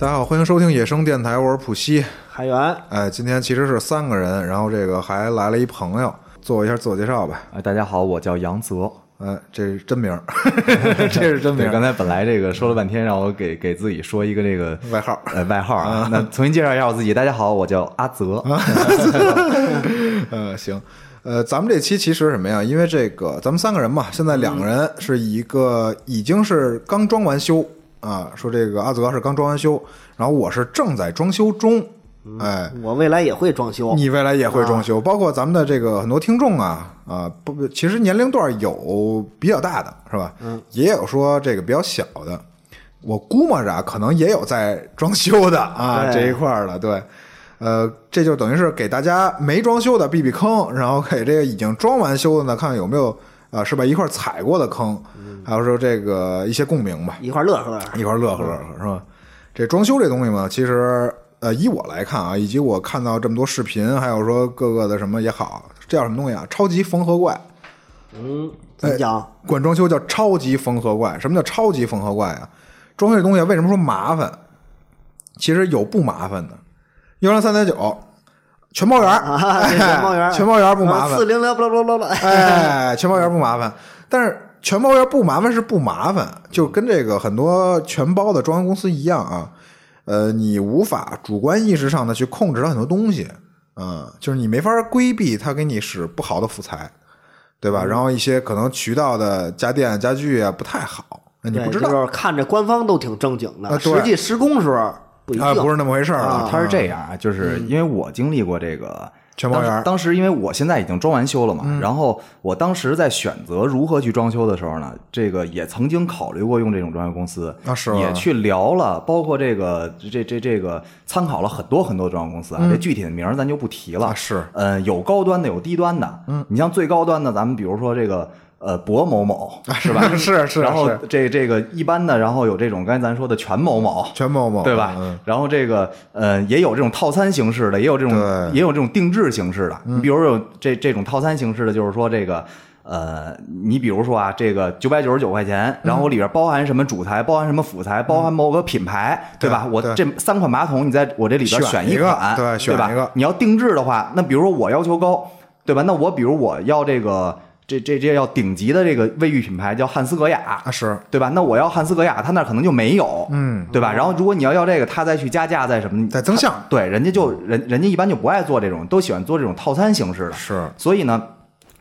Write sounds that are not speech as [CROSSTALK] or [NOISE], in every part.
大家好，欢迎收听野生电台，我是普西。海源，哎，今天其实是三个人，然后这个还来了一朋友，做一下自我介绍吧。啊，大家好，我叫杨泽。哎，这是真名儿，[LAUGHS] 这是真名，儿，刚才本来这个说了半天，让我给给自己说一个这个外号。呃外号啊。那重新介绍一下我自己，大家好，我叫阿泽。[LAUGHS] 呃，行，呃，咱们这期其实什么呀？因为这个咱们三个人嘛，现在两个人是一个已经是刚装完修啊，说这个阿泽是刚装完修，然后我是正在装修中，哎。我未来也会装修。你未来也会装修，包括咱们的这个很多听众啊啊，不不，其实年龄段有比较大的是吧？嗯，也有说这个比较小的，我估摸着啊可能也有在装修的啊这一块儿的，对，呃，这就等于是给大家没装修的避避坑，然后给这个已经装完修的呢，看看有没有啊是吧一块踩过的坑，还有说这个一些共鸣吧。一块儿乐呵，一块乐呵乐呵是吧？这装修这东西嘛，其实呃，以我来看啊，以及我看到这么多视频，还有说各个的什么也好，这叫什么东西啊？超级缝合怪，嗯，怎么讲？管装修叫超级缝合怪。什么叫超级缝合怪啊？装修这东西为什么说麻烦？其实有不麻烦的，幺零三点九全包圆儿，全包圆儿，全包圆儿不麻烦。四零零，不不不不，哎，全包圆不麻烦，但是全包圆不麻烦是不麻烦，就跟这个很多全包的装修公司一样啊。呃，你无法主观意识上的去控制它很多东西，嗯，就是你没法规避它给你使不好的辅材，对吧？然后一些可能渠道的家电家具啊不太好，那你不知道就是看着官方都挺正经的，实际施工时候不一啊，定。不是那么回事儿啊他是这样啊，就是因为我经历过这个全包圆儿当当时因为我现在已经装完修了嘛，嗯然后我当时在选择如何去装修的时候呢，这个也曾经考虑过用这种装修公司啊是吗也去聊了，包括这个这这这个参考了很多很多装修公司啊，这具体的名儿咱就不提了。是嗯，有高端的，有低端的。嗯，你像最高端的，咱们比如说这个呃博某某是吧？[LAUGHS] 是是然后这这个一般的，然后有这种刚才咱说的全某某，全某某对吧？嗯，然后这个呃，也有这种套餐形式的，也有这种也有这种定制形式的。你比如有这这种套餐形式的，就是说这个呃，你比如说啊，这个九百九十九块钱，然后我里边包含什么主材，包含什么辅材，包含某个品牌，对吧？我这三款马桶，你在我这里边选一个对对吧选一个你要定制的话，那比如说我要求高，对吧？那我比如我要这个这这这要顶级的这个卫浴品牌叫汉斯格雅，啊是对吧？那我要汉斯格雅，他那儿可能就没有，嗯，对吧？然后如果你要要这个，他再去加价再什么，再增项对，人家就人人家一般就不爱做这种，都喜欢做这种套餐形式的。是所以呢，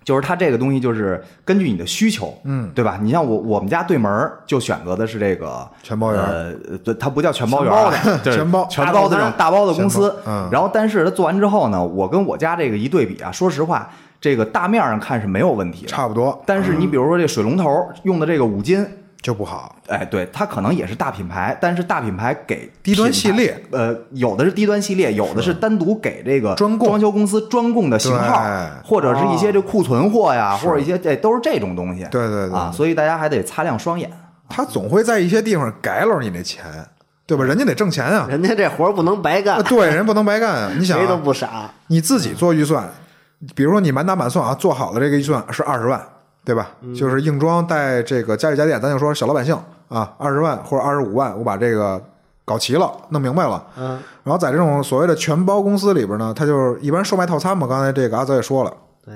就是它这个东西就是根据你的需求，嗯，对吧？你像我我们家对门儿就选择的是这个全包圆儿呃，对，它不叫全包圆儿啊，就是全包 [LAUGHS] 全包的这种大包的公司。嗯然后但是它做完之后呢，我跟我家这个一对比啊，说实话，这个大面上看是没有问题的，差不多。但是你比如说这水龙头用的这个五金。就不好，哎，对，它可能也是大品牌，但是大品牌给低端系列，呃，有的是低端系列，有的是单独给这个专供。装修公司专供的型号对，或者是一些这库存货呀，是或者一些这都是这种东西。对对对。啊，所以大家还得擦亮双眼。他总会在一些地方改了你那钱，对吧？人家得挣钱啊，人家这活儿不能白干。啊，对，人不能白干啊。你想谁都啊，不傻。你自己做预算，比如说你满打满算啊，做好的这个预算是二十万，对吧？就是硬装带这个家具家电，咱就说小老百姓啊，二十万或者二十五万，我把这个搞齐了，弄明白了。嗯，然后在这种所谓的全包公司里边呢，它就是一般售卖套餐嘛。刚才这个阿泽也说了，对，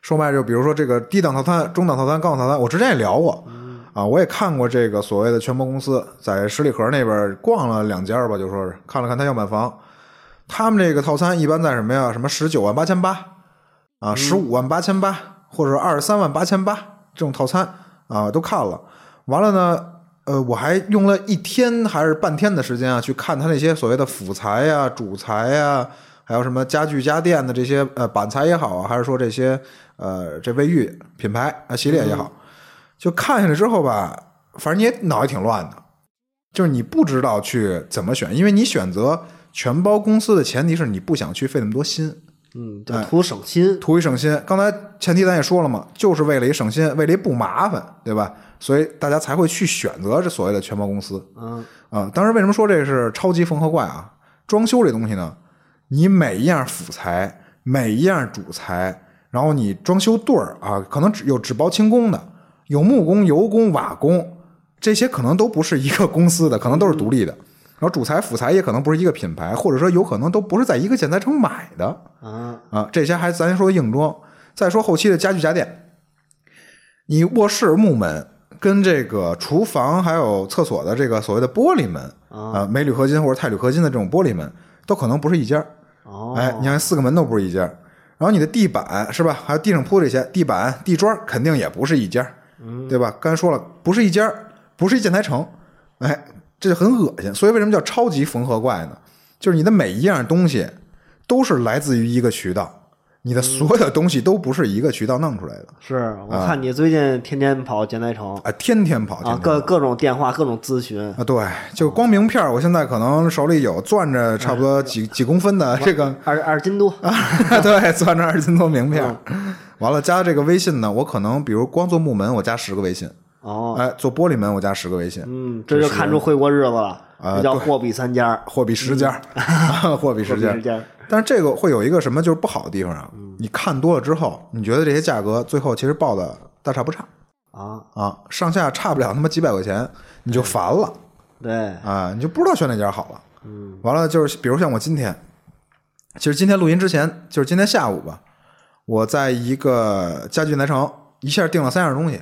售卖就比如说这个低档套餐、中档套餐、高档套餐，我之前也聊过，啊，我也看过这个所谓的全包公司，在十里河那边逛了两家吧，就说是看了看他样板房，他们这个套餐一般在什么呀？什么十九万八千八啊，十五万八千八，或者二十三万八千八这种套餐啊，都看了。完了呢，呃，我还用了一天还是半天的时间啊，去看他那些所谓的辅材呀、主材呀，还有什么家具家电的这些呃板材也好啊，还是说这些呃这卫浴品牌啊系列也好，就看下来之后吧，反正你也脑袋挺乱的，就是你不知道去怎么选，因为你选择全包公司的前提是你不想去费那么多心，嗯，就图省心。图一省心。刚才前提咱也说了嘛，就是为了一省心，为了一不麻烦，对吧？所以大家才会去选择这所谓的全包公司嗯，啊。当时，为什么说这是超级缝合怪啊？装修这东西呢，你每一样辅材，每一样主材，然后你装修队儿啊，可能只有只包轻工的，有木工、油工、瓦工，这些可能都不是一个公司的，可能都是独立的然后主材辅材也可能不是一个品牌，或者说有可能都不是在一个建材城买的啊，啊。这些还咱说硬装，再说后期的家具家电，你卧室木门跟这个厨房还有厕所的这个所谓的玻璃门啊，镁铝合金或者钛铝合金的这种玻璃门，都可能不是一家。哦，哎，你看四个门都不是一家，然后你的地板是吧？还有地上铺这些地板、地砖，肯定也不是一家，对吧？刚才说了，不是一家，不是一建材城，哎，这就很恶心。所以为什么叫超级缝合怪呢？就是你的每一样东西都是来自于一个渠道，你的所有的东西都不是一个渠道弄出来的。是我看你最近天天跑建材城。啊，天天跑，各各种电话，各种咨询，啊，对，就光名片儿，我现在可能手里有攥着差不多几几公分的这个。二二斤多，[LAUGHS] 对，攥着二斤多名片。儿，完了加这个微信呢，我可能比如光做木门，我加十个微信，哦，哎，做玻璃门我加十个微信，嗯，这就看出会过日子了，啊叫货比三家，[LAUGHS] 货比十家，[LAUGHS] [LAUGHS] 货比十家但是这个会有一个什么就是不好的地方啊？嗯你看多了之后，你觉得这些价格最后其实报的大差不差啊，啊，上下差不了他妈几百块钱，你就烦了对，啊，你就不知道选哪家好了。嗯，完了就是比如像我今天，其实今天录音之前，就是今天下午吧，我在一个家具南城一下订了三样东西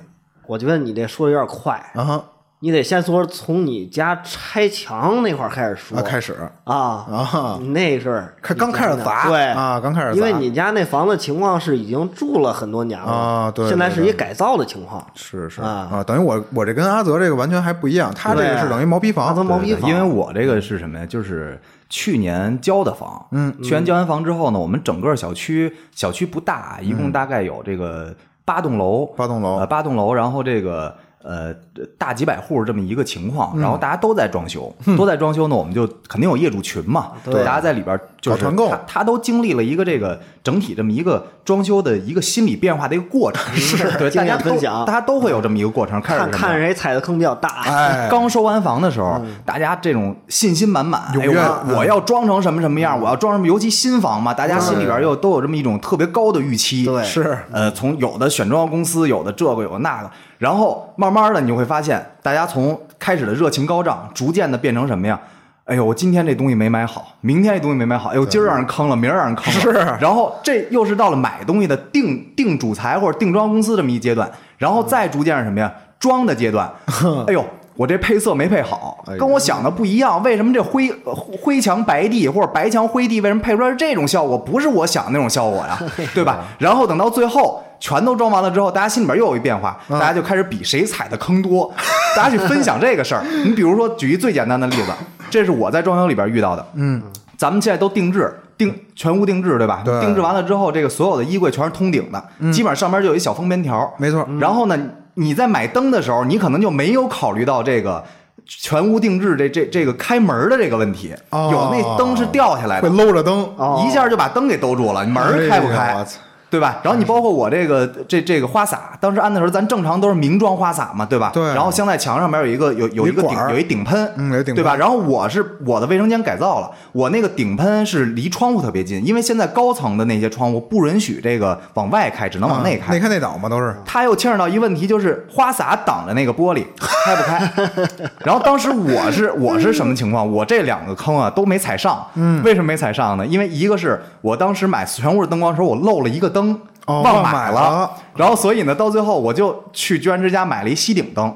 我觉得你这说的有点快，啊你得先说从你家拆墙那块儿开始说啊开始啊啊，你那是开刚开始砸对啊刚开始砸因为你家那房子情况是已经住了很多年了啊对现在是一改造的情况，是是啊等于我我这跟阿泽这个完全还不一样，他这个是等于毛坯房阿泽毛坯房因为我这个是什么呀？就是去年交的房，嗯，去年交完房之后呢，我们整个小区小区不大，一共大概有这个八栋楼，八栋楼呃，八栋楼，然后这个。呃，大几百户这么一个情况，然后大家都在装修，都在装修呢，我们就肯定有业主群嘛，对。大家在里边就是团购。他他都经历了一个这个整体这么一个装修的一个心理变化的一个过程，[LAUGHS] 是对，大家分享。大家都会有这么一个过程，开始看看谁踩的坑比较大，哎，刚收完房的时候，大家这种信心满满，我我要装成什么什么样，我要装什么，尤其新房嘛，大家心里边又都有这么一种特别高的预期。对。是呃，从有的选装修公司，有的这个，有的那个，然后慢慢的你就会发现，大家从开始的热情高涨，逐渐的变成什么呀？哎呦，我今天这东西没买好，明天这东西没买好，哎呦，今儿让人坑了，明儿让人坑了。是然后这又是到了买东西的定定主材或者定装公司这么一阶段，然后再逐渐是什么呀？装的阶段。[LAUGHS] 哎呦，我这配色没配好跟我想的不一样。为什么这灰呃灰墙白地或者白墙灰地，为什么配出来是这种效果？不是我想的那种效果呀，对吧？然后等到最后全都装完了之后，大家心里边又有一变化，大家就开始比谁踩的坑多，大家去分享这个事儿。[LAUGHS] 你比如说，举一最简单的例子，这是我在装修里边遇到的。嗯，咱们现在都定制。定全屋定制对吧？对定制完了之后，这个所有的衣柜全是通顶的，基本上上面就有一小封边条。没错，然后呢，你在买灯的时候，你可能就没有考虑到这个全屋定制这这这个开门的这个问题。哦有那灯是掉下来的会，搂着灯，哦一下就把灯给兜住了，门开不开？对吧？然后你包括我这个这这个花洒，当时安的时候，咱正常都是明装花洒嘛，对吧？对然后镶在墙上面有一个有有一个顶有一顶喷，嗯有一顶喷对吧？然后我是我的卫生间改造了，我那个顶喷是离窗户特别近，因为现在高层的那些窗户不允许这个往外开，只能往内开。啊内开内倒嘛，都是它又牵扯到一问题，就是花洒挡着那个玻璃开不开。[LAUGHS] 然后当时我是我是什么情况？我这两个坑啊都没踩上。嗯，为什么没踩上呢？因为一个是我当时买全屋的灯光的时候，我漏了一个灯，哦忘忘买了然后所以呢，到最后我就去居然之家买了一吸顶灯。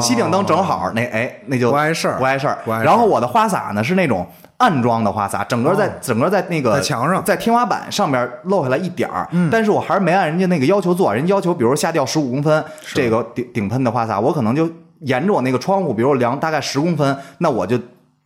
吸顶灯正好那哎那就哦不碍事儿。不碍事儿。然后我的花洒呢是那种暗装的花洒，整个在、整个在那个墙上。在天花板上面露下来一点儿，但是我还是没按人家那个要求做，人家要求比如下掉十五公分，这个顶顶喷的花洒，我可能就沿着我那个窗户，比如我量大概十公分，那我就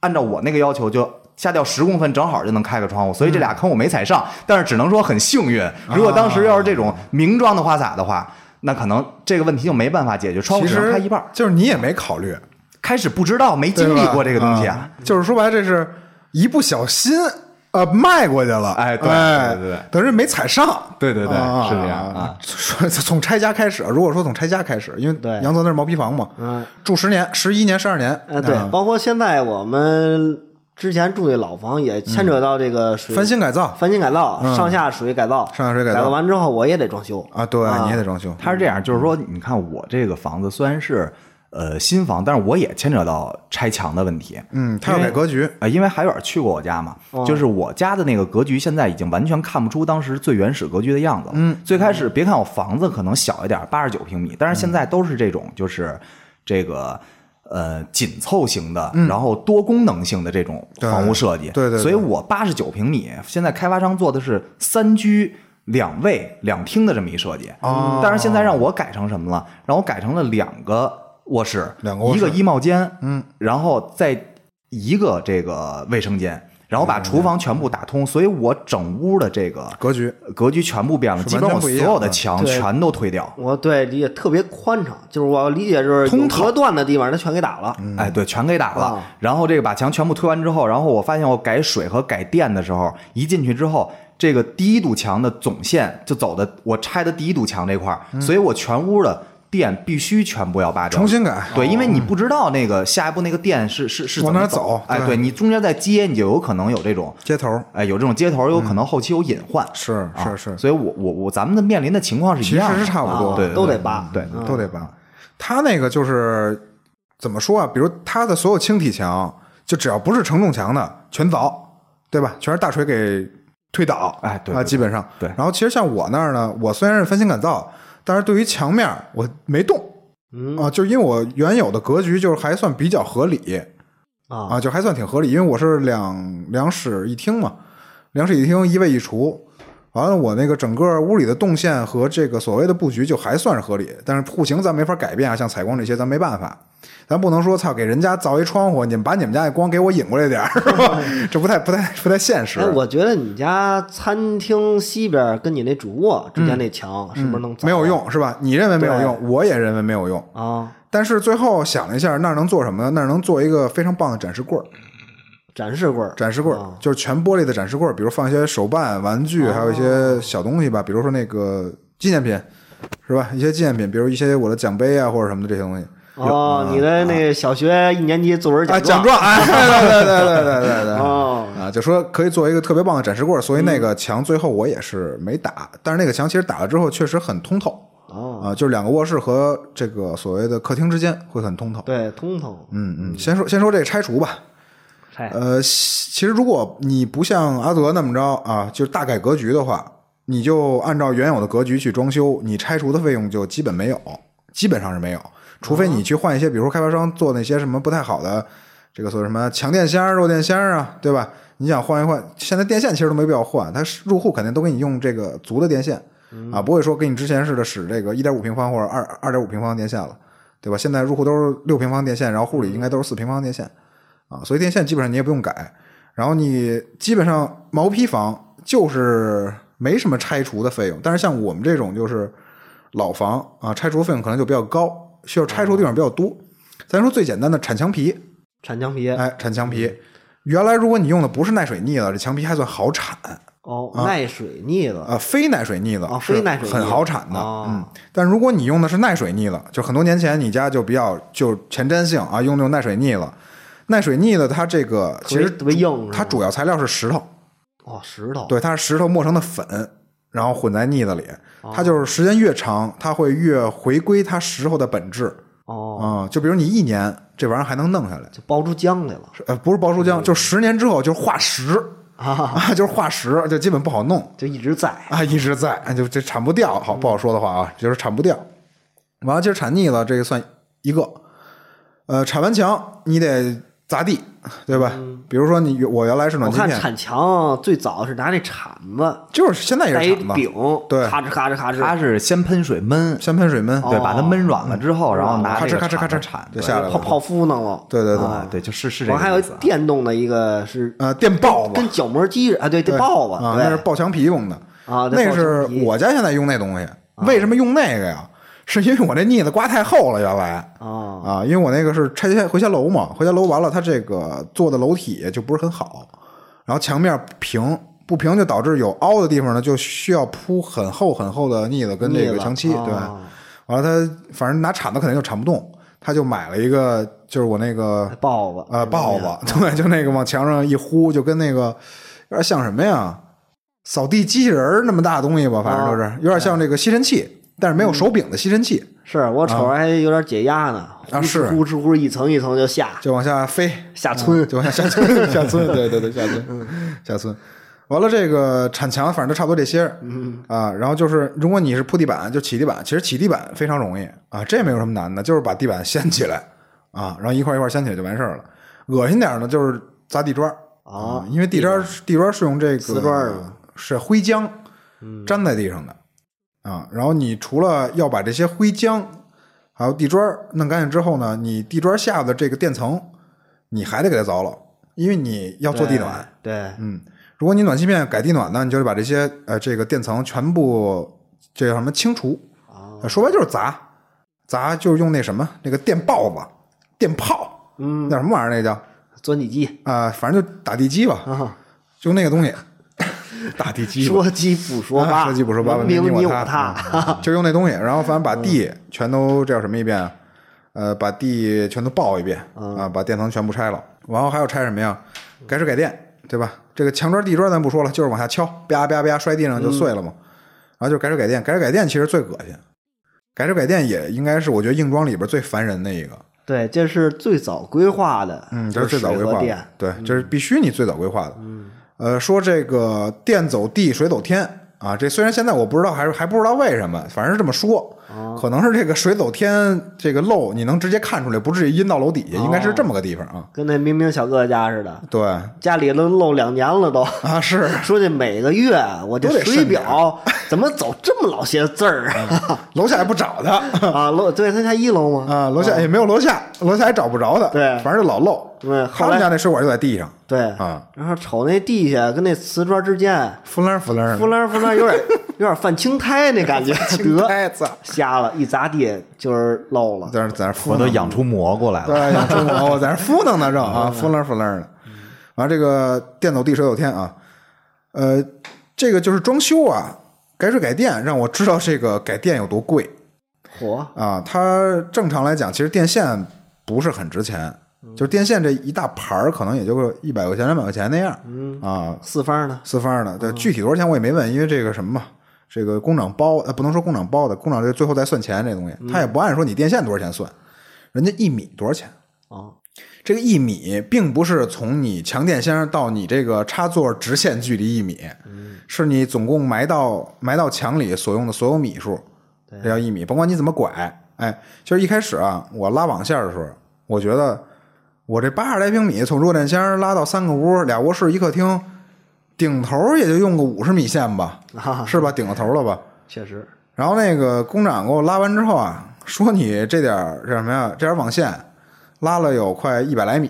按照我那个要求就。下掉十公分，正好就能开个窗户，所以这俩坑我没踩上，但是只能说很幸运。如果当时要是这种明装的花洒的话，那可能这个问题就没办法解决，窗户只能开一半。就是你也没考虑，开始不知道，没经历过这个东西啊。啊，就是说白了，这是一不小心呃迈过去了，哎对哎对对对。等于没踩上，对对对啊是这样啊。说 [LAUGHS] 从拆家开始，如果说从拆家开始，因为对。杨泽那是毛坯房嘛，嗯，住十年、十一年、十二年，呃，对啊，包括现在我们之前住的老房也牵扯到这个水翻新改造。翻新改造，上下水改造，上下水改造。改造完之后我也得装修。啊，对，你也得装修，他是这样，就是说，你看我这个房子虽然是呃新房，但是我也牵扯到拆墙的问题。嗯，他要改格局，啊，因为海远去过我家嘛，就是我家的那个格局，现在已经完全看不出当时最原始格局的样子了。嗯，最开始别看我房子可能小一点，八十九平米，但是现在都是这种，就是这个呃紧凑型的，然后多功能性的这种房屋设计。对对对所以我八十九平米，现在开发商做的是三居。两卫两厅的这么一设计，哦但是现在让我改成什么了？让我改成了两个卧室，两个一个衣帽间，嗯，然后再一个这个卫生间，然后把厨房全部打通，所以我整屋的这个格局格局全部变了，是基本上我所有的墙全都推掉。我对理解特别宽敞，就是我理解就是通透隔断的地方，它全给打了。哎，对，全给打了。啊然后这个把墙全部推完之后，然后我发现我改水和改电的时候，一进去之后，这个第一堵墙的总线就走的我拆的第一堵墙这块儿，所以我全屋的电必须全部要拔掉，重新改。对，因为你不知道那个下一步那个电是是是往哪走哎，对对你中间再接，你就有可能有这种。接头哎，有这种接头，有可能后期有隐患，是啊是是，所以我我我咱们的面临的情况是一样的，其实是差不多啊对都得扒。对嗯都得拔。他那个就是怎么说啊？比如他的所有轻体墙，就只要不是承重墙的，全凿，对吧？全是大锤给推倒。啊，哎对啊基本上对然后其实像我那儿呢，我虽然是翻新改造，但是对于墙面我没动。嗯。啊，就是因为我原有的格局就是还算比较合理啊。啊，就还算挺合理，因为我是两两室一厅嘛，两室一厅一卫一厨，完了我那个整个屋里的动线和这个所谓的布局就还算是合理，但是户型咱没法改变啊，像采光这些咱没办法，咱不能说操给人家造一窗户，你们把你们家那光给我引过来点儿，[LAUGHS] [LAUGHS] 是吧？这不太不太不太现实。哎，我觉得你家餐厅西边跟你那主卧之间那墙是不是能没有用是吧？你认为没有用，我也认为没有用。啊？但是最后想了一下，那儿能做什么呢？那儿能做一个非常棒的展示柜儿。展示柜儿，展示柜就是全玻璃的展示柜儿，比如放一些手办、玩具，还有一些小东西吧，比如说那个纪念品，是吧？一些纪念品，比如一些我的奖杯啊或者什么的这些东西。哦，你的那个小学一年级作文奖，奖状状，哎，对对对对对对对。哦，啊，就说可以做一个特别棒的展示柜，所以那个墙最后我也是没打，但是那个墙其实打了之后确实很通透。哦，啊，就是两个卧室和这个所谓的客厅之间会很通透。对，通透，嗯嗯，先说先说这个拆除吧，拆呃，其实如果你不像阿泽那么着啊，就是大改格局的话，你就按照原有的格局去装修，你拆除的费用就基本没有，基本上是没有，除非你去换一些，比如说开发商做那些什么不太好的，这个所谓什么强电箱、弱电箱啊，对吧？你想换一换，现在电线其实都没必要换，它入户肯定都给你用这个足的电线啊，不会说跟你之前似的使这个一点五平方或者二二点五平方电线了，对吧？现在入户都是六平方电线，然后户里应该都是四平方电线。啊，所以电线基本上你也不用改，然后你基本上毛坯房就是没什么拆除的费用，但是像我们这种就是老房啊，拆除费用可能就比较高，需要拆除的地方比较多。咱说最简单的铲墙皮，铲墙皮，哎，铲墙皮，原来如果你用的不是耐水腻子，这墙皮还算好铲哦，耐水腻子，啊，非耐水腻子啊非耐水很好铲的，哦嗯。但如果你用的是耐水腻子，就很多年前你家就比较就前瞻性啊，用那种耐水腻子，耐水腻子它这个其实特别硬它主要材料是石头，哦，石头，对，它是石头磨成的粉，然后混在腻子里，哦。它就是时间越长，它会越回归它石头的本质。哦，啊、就比如你一年这玩意儿还能弄下来，就包出浆来了。呃，不是包出浆，就十年之后就是化石。啊，[LAUGHS] 啊，就是化石，就基本不好弄。就一直在，啊，一直在，啊就这铲不掉，好不好说的话啊，就是铲不掉。完了，今儿铲腻了，这个算一个。呃，铲完墙你得砸地，对吧？比如说你我原来是我暖气片，看铲墙最早是拿那铲子就是现在也是铲子，柄，对咔哧咔哧咔哧，它是先喷水焖，先喷水焖，对，把它焖软了之后，然后拿咔哧咔哧咔哧铲就下来了。泡泡芙弄了。对对对，啊，对，就是是这我还有。电动的一个是呃，电刨子跟角磨机啊，对，对这刨子，啊，那是刨墙皮用的啊对那是我家现在用那东西。为什么用那个呀？是因为我那腻子刮太厚了，原来。啊，啊，因为我那个是拆迁回迁楼嘛，回迁楼完了，它这个做的楼体就不是很好，然后墙面平不平，就导致有凹的地方呢，就需要铺很厚很厚的腻子跟这个墙漆，对。啊完了，他反正拿铲子肯定就铲不动，他就买了一个，就是我那个刨子。呃刨子，[LAUGHS] 对，就那个往墙上一呼，就跟那个有点像什么呀？扫地机器人儿那么大的东西吧，反正就是有点像这个吸尘器但是没有手柄的吸尘器，是我瞅着还有点解压呢，啊是。呼哧呼哧一层一层就下就往下飞，下村，就往下下村，下村，对对对，下村，[LAUGHS] 下村。完了，这个铲墙反正都差不多这些，嗯啊，然后就是如果你是铺地板，就起地板，其实起地板非常容易啊，这没有什么难的，就是把地板掀起来啊，然后一块一块掀起来就完事儿了。恶心点儿呢，就是砸地砖儿啊因为地砖儿地砖儿是用这个瓷砖儿是灰浆粘在地上的啊，然后你除了要把这些灰浆还有地砖弄干净之后呢，你地砖下的这个垫层你还得给它凿了，因为你要做地暖。对，嗯，如果你暖气片改地暖呢，你就得把这些呃这个垫层全部这叫什么清除，啊呃说白就是砸，砸就是用那什么那个电刨子、电炮，嗯，那什么玩意儿那叫钻地机啊、反正就打地基吧，啊，就那个东西，[LAUGHS] 打地基。说鸡不说八，啊说鸡不说八，文明你我他，就用那东西，然后反正把地全都这叫什么一遍啊？呃，把地全都爆一遍啊，把电层全部拆了，然后还要拆什么呀？改水改电，对吧？这个墙砖、地砖咱不说了，就是往下敲，啪啪啪摔地上就碎了嘛。然后就是改水改电，改水改电其实最恶心，改水改电也应该是我觉得硬装里边最烦人的一个。对，这是最早规划的，嗯，这是最早规划对，这是必须你最早规划的。呃，说这个电走地，水走天啊，这虽然现在我不知道，还是还不知道为什么，反正是这么说。可能是这个水走天这个漏，你能直接看出来，不至于阴到楼底下，应该是这么个地方啊。跟那明明小哥哥家似的，对。家里都漏两年了都。啊，是。[LAUGHS] 说这每个月我这水表 [LAUGHS] 怎么走这么老些字儿啊？[LAUGHS] 楼下也不找他。啊，楼对他家一楼吗？啊，楼下也没有楼下，楼下也找不着他，对。反正就老漏。对，他们后来家那水管就在地上。对。啊，然后瞅那地下跟那瓷砖之间，浮楞浮楞的，浮楞浮楞，有点有点泛青苔那感觉，得。太操，瞎了，一砸地就是漏了。在那在那敷我都养出蘑菇来了。对，养出蘑菇在那敷弄呢，正 [LAUGHS] 啊，敷楞敷楞的。完，这个电走地，水走天啊，呃，这个就是装修啊，改水改电，让我知道这个改电有多贵嚯，啊。它正常来讲，其实电线不是很值钱，就是电线这一大盘儿，可能也就个一百块钱、两百块钱那样啊，四方的？四方的。对，具体多少钱我也没问，因为这个什么嘛。这个工厂包，呃，不能说工厂包的，工厂这最后再算钱这东西，他也不按说你电线多少钱算，人家一米多少钱，啊，这个一米并不是从你强电箱到你这个插座直线距离一米，是你总共埋到埋到墙里所用的所有米数，这叫一米。甭管你怎么拐，哎，就是一开始啊，我拉网线的时候，我觉得我这八十来平米从弱电箱拉到三个屋、俩卧室、一客厅，顶头也就用个五十米线吧，啊是吧？顶个头了吧？确实，然后那个工长给我拉完之后啊，说你这点儿这什么呀？这点儿网线拉了有快一百来米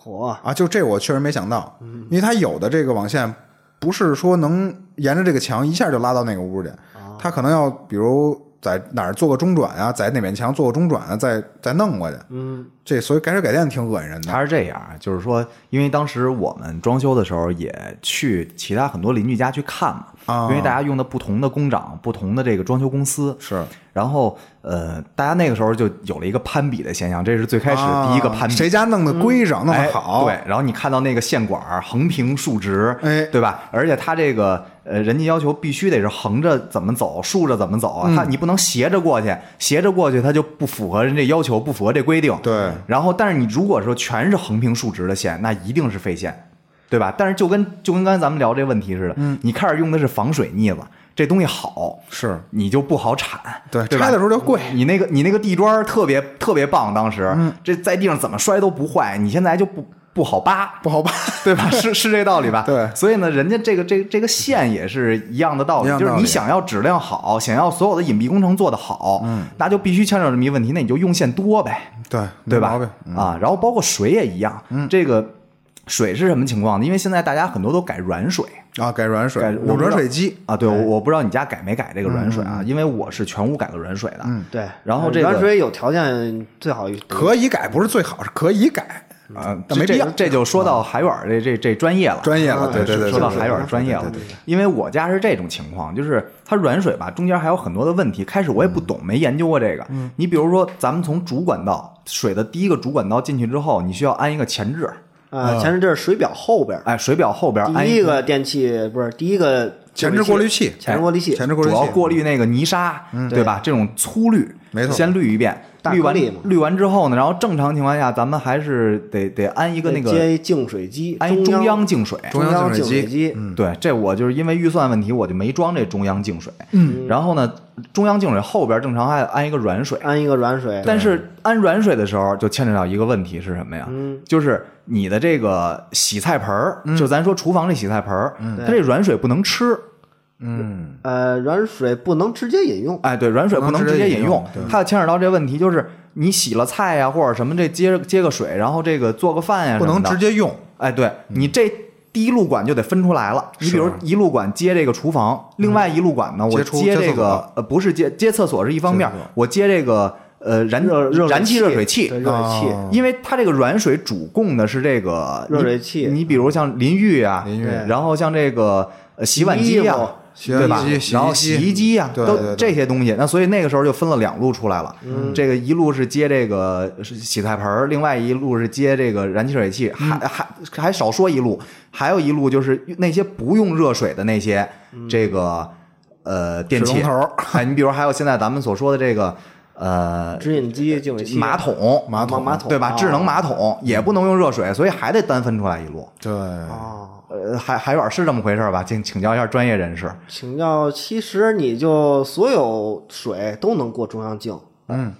嚯，啊！就这我确实没想到，因为他有的这个网线不是说能沿着这个墙一下就拉到那个屋去，它可能要比如在哪儿做个中转啊，在哪面墙做个中转啊，再再弄过去。嗯，这所以改水改电挺恶心人的。他是这样，就是说，因为当时我们装修的时候也去其他很多邻居家去看嘛，啊因为大家用的不同的工长、不同的这个装修公司，是然后呃，大家那个时候就有了一个攀比的现象，这是最开始第一个攀比。啊谁家弄的规整，弄哎得好？对，然后你看到那个线管横平竖直，哎对吧？而且他这个呃，人家要求必须得是横着怎么走，竖着怎么走嗯啊？它你不能斜着过去，斜着过去它就不符合人家要求，不符合这规定。对然后，但是你如果说全是横平竖直的线，那一定是废线，对吧？但是就跟就跟刚才咱们聊这问题似的，嗯你开始用的是防水腻子，这东西好，是，你就不好铲，对，对拆的时候就贵。你那个你那个地砖特别特别棒，当时、嗯这在地上怎么摔都不坏，你现在就不不好扒，不好扒，[LAUGHS] 对吧？是是这道理吧？对。所以呢，人家这个这这个线也是一样的道理，道理就是你想要质量好，想要所有的隐蔽工程做得好，嗯，那就必须牵扯这么一个问题，那你就用线多呗，对对吧？啊，然后包括水也一样，这个水是什么情况呢？因为现在大家很多都改软水，啊，改软水改，有软水机啊，对，我我不知道你家改没改这个软水啊，因为我是全屋改了软水的，嗯。对。然后这个软水有条件最好可以改，不是最好，是可以改啊，没必要这这就说到海远这这这专业了，专业了，啊对对对，说到海远专业了对对对，因为我家是这种情况，就是它软水吧，中间还有很多的问题。开始我也不懂，没研究过这个。你比如说，咱们从主管道水的第一个主管道进去之后，你需要安一个前置，啊，前置就是水表后边儿，哎，水表后边安第一个电器不是第一个前置过滤器，前置过滤器，前置过滤器主要过滤那个泥沙，对吧？这种粗滤，没错先滤一遍，大滤完嘛滤完之后呢，然后正常情况下，咱们还是得得安一个那个接一净水机，安中央净水。中央央净水机对，这我就是因为预算问题，我就没装这中央净水。嗯，然后呢，中央净水后边正常还安一个软水，安一个软水，但是安软水的时候就牵扯到一个问题是什么呀？嗯就是你的这个洗菜盆儿，就咱说厨房这洗菜盆儿，它这软水不能吃。嗯，呃，软水不能直接饮用，哎，对，软水不能直接饮用它牵扯到这问题，就是你洗了菜呀、或者什么这接接个水，然后这个做个饭呀、不能什么的。直接用，哎，对你这第一路管就得分出来了。你比如一路管接这个厨房，另外一路管呢，我接这个接呃不是接接厕所是一方面我接这个呃燃热热燃气热水器对，热水器，啊因为它这个软水主供的是这个热水器。你你比如像淋浴啊，淋浴。然后像这个呃洗碗机呀、洗衣服洗碗对吧机洗衣然后机洗衣机呀、都对对对这些东西。那所以那个时候就分了两路出来了。嗯这个一路是接这个洗菜盆儿，另外一路是接这个燃气热水器，还还还少说一路，还有一路就是那些不用热水的那些这个呃电器龙头。哎，你比如还有现在咱们所说的这个呃直饮机、净水器、马桶，马桶马桶对吧？啊智能马桶也不能用热水，所以还得单分出来一路。对，哦，呃，海海远是这么回事儿吧？请请教一下专业人士。请教，其实你就所有水都能过中央净，嗯，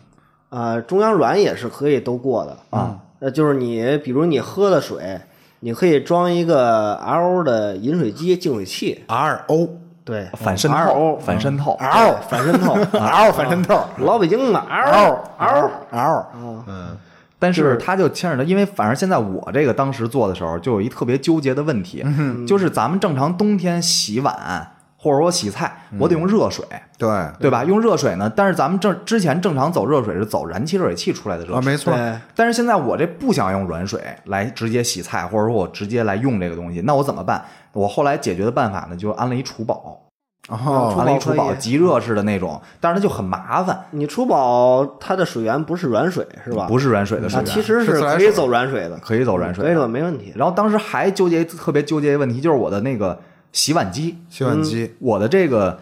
呃，中央软也是可以都过的啊。呃，就是你比如你喝的水，你可以装一个 RO 的饮水机净水器，R O 对，反渗透，RO 反渗透。[LAUGHS] RO 反渗透 R 反渗透老北京的 RO RO，R，嗯，但是它就牵扯到，因为反正现在我这个当时做的时候，就有一特别纠结的问题，就是咱们正常冬天洗碗或者说洗菜，我得用热水，对。对吧？用热水呢，但是咱们正之前正常走热水是走燃气热水器出来的热啊，水，没错，但是现在我这不想用软水来直接洗菜，或者说我直接来用这个东西，那我怎么办？我后来解决的办法呢，就安了一厨宝，哦，安了一储宝即热式的那种，但是它就很麻烦，你出宝它的水源不是软水是吧？不是软水的水啊，源，其实是可以走软水的，可以走软水可以走没问题。然后当时还纠结特别纠结一个问题，就是我的那个洗碗机，洗碗机我的这个，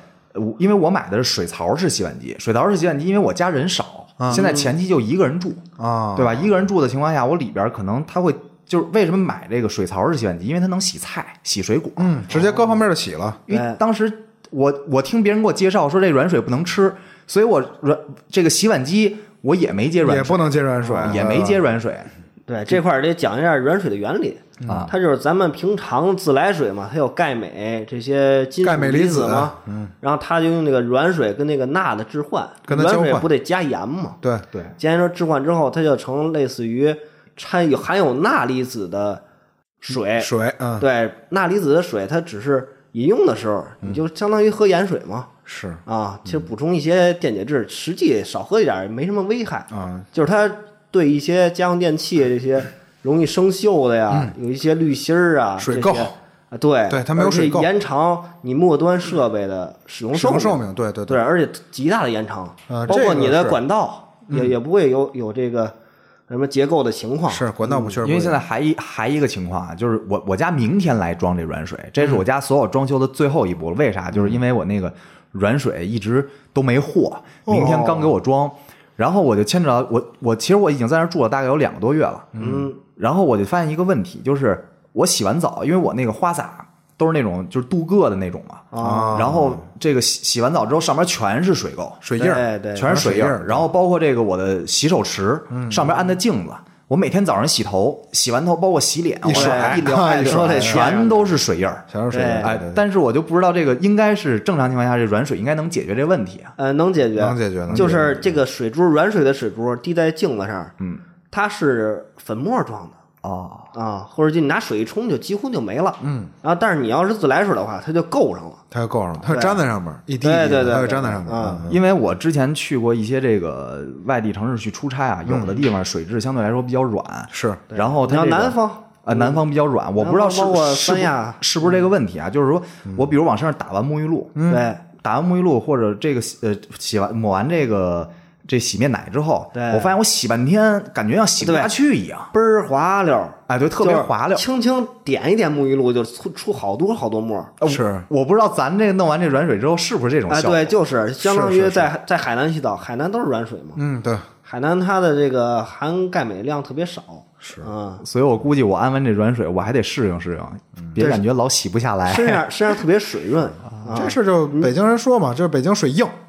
因为我买的是水槽式洗碗机，水槽式洗碗机，因为我家人少，现在前期就一个人住，啊，对吧？一个人住的情况下，我里边可能它会。就是为什么买这个水槽式洗碗机？因为它能洗菜、洗水果。嗯，直接搁旁边就洗了，因为当时我我听别人给我介绍说这软水不能吃，所以我软这个洗碗机我也没接软水，也不能接软水，也没接软水。对这块儿得讲一下软水的原理。啊。它就是咱们平常自来水嘛，它有钙镁这些金属钙镁离子嘛，嗯，然后它就用那个软水跟那个钠的置换，软跟它交换。水不得加盐嘛？对对，加盐说置换之后，它就成类似于掺有含有钠离子的水，水，嗯，对，钠离子的水它只是饮用的时候，你就相当于喝盐水嘛。是。啊，其实补充一些电解质，实际少喝一点没什么危害。啊，就是它对一些家用电器这些容易生锈的呀，有一些滤芯儿啊，嗯水垢啊，对，对它没有水垢。延长你末端设备的使用使用寿命，对对对，，而且极大的延长，啊包括你的管道也也不会有有这个什么结构的情况。是管道不确实因为现在还一还一个情况啊，就是我我家明天来装这软水，这是我家所有装修的最后一步了。为啥？就是因为我那个软水一直都没货，明天刚给我装，然后我就牵扯到我我其实我已经在那儿住了大概有两个多月了，嗯，然后我就发现一个问题，就是我洗完澡，因为我那个花洒都是那种就是镀铬的那种嘛，啊。然后这个洗洗完澡之后上面全是水垢，水印儿，对对全是水印儿。然后包括这个我的洗手池上面安的镜子，我每天早上洗头，洗完头包括洗脸，我一甩 [LAUGHS] 一撩，全都是水印儿。全是水印儿，哎但是我就不知道这个应该是正常情况下，这软水应该能解决这问题啊。呃，能解决，能解决能解决。就是这个水珠，软水的水珠滴在镜子上，嗯，它是粉末状的。哦，啊，或者就你拿水一冲就几乎就没了，嗯，然后但是你要是自来水的话，它就够上了，它就够上了，它粘在上面，一滴一滴的，对对对它就粘在上面，啊嗯因为我之前去过一些这个外地城市去出差啊，有的地方水质相对来说比较软，是。然后它这个南方，啊，南方比较软，我不知道是三亚是不是这个问题啊？就是说我比如往身上打完沐浴露，对，打完沐浴露或者这个洗呃洗完抹完这个这洗面奶之后，我发现我洗半天感觉像洗不下去一样，倍儿滑溜，哎，对，特别滑溜。轻轻点一点沐浴露就出出好多好多沫儿。是我不知道咱这弄完这软水之后是不是这种哎，效果？对，就是相当于在在海南洗澡，海南都是软水嘛。嗯，对，海南它的这个含钙镁量特别少，是啊，所以我估计我安完这软水，我还得适应适应，别感觉老洗不下来。身上身上特别水润 [LAUGHS] 啊。这事就北京人说嘛，就是北京水硬，[LAUGHS]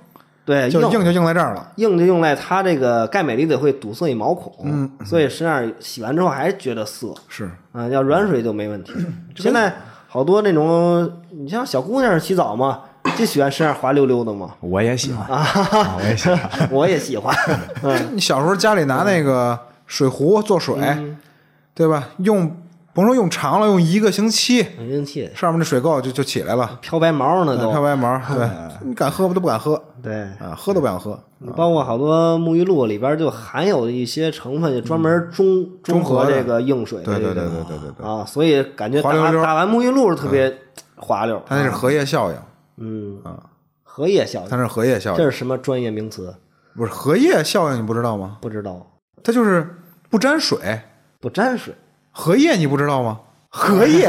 对，硬就硬就硬在这儿了。硬就用在它这个钙镁离子会堵塞你毛孔，嗯，所以身上洗完之后还是觉得涩是，啊。要软水就没问题。现在好多那种，你像小姑娘洗澡嘛，就喜欢身上滑溜溜的嘛。我也喜欢，啊我也喜欢。我也喜欢，[LAUGHS] [LAUGHS] 嗯，你小时候家里拿那个水壶做水，对吧？用甭说用长了，用一个星期，一个星期，上面的水垢就就起来了，漂白毛呢都。漂白毛。[LAUGHS] 对，你敢喝不都不敢喝对，啊，喝都不想喝。包括好多沐浴露里边就含有一些成分，就专门中中和这个硬水的对对这个对对对对对，啊，所以感觉打打完沐浴露特别滑溜。它那是荷叶效应，嗯啊荷叶效应，它是荷叶效应，这是什么专业名词？不是荷叶效应，你不知道吗？不知道，它就是不沾水。不沾水。荷叶你不知道吗？荷叶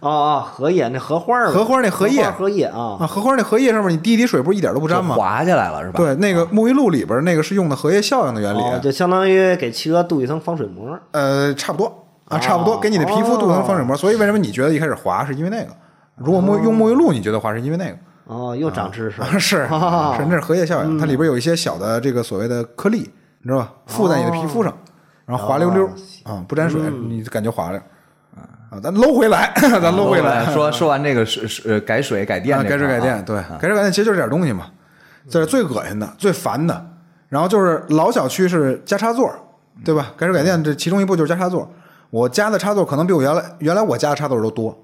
哦哦，荷叶那荷花儿，荷花那荷叶荷叶啊，啊，荷花那荷叶上面你滴一滴水，不是一点都不沾吗？滑下来了是吧？对，那个沐浴露里边那个是用的荷叶效应的原理，哦，就相当于给企鹅镀一层防水膜。呃，差不多啊，差不多，给你的皮肤镀层防水膜。所以为什么你觉得一开始滑是因为那个？如果沐用沐浴露，你觉得滑是因为那个？哦，又长知识了。啊，[LAUGHS] 是哦是，那是荷叶效应，它里边有一些小的这个所谓的颗粒，你知道吧？附在你的皮肤上，然后滑溜溜啊，不沾水，你就感觉滑溜啊。咱搂回来，[LAUGHS] 咱搂回来，[LAUGHS] 说说完这个是是呃改水改电改水改电，对，改水改电其实就是这点东西嘛，这是最恶心的、最烦的。然后就是老小区是加插座，对吧？改水改电这其中一步就是加插座。我加的插座可能比我原来原来我加的插座都多，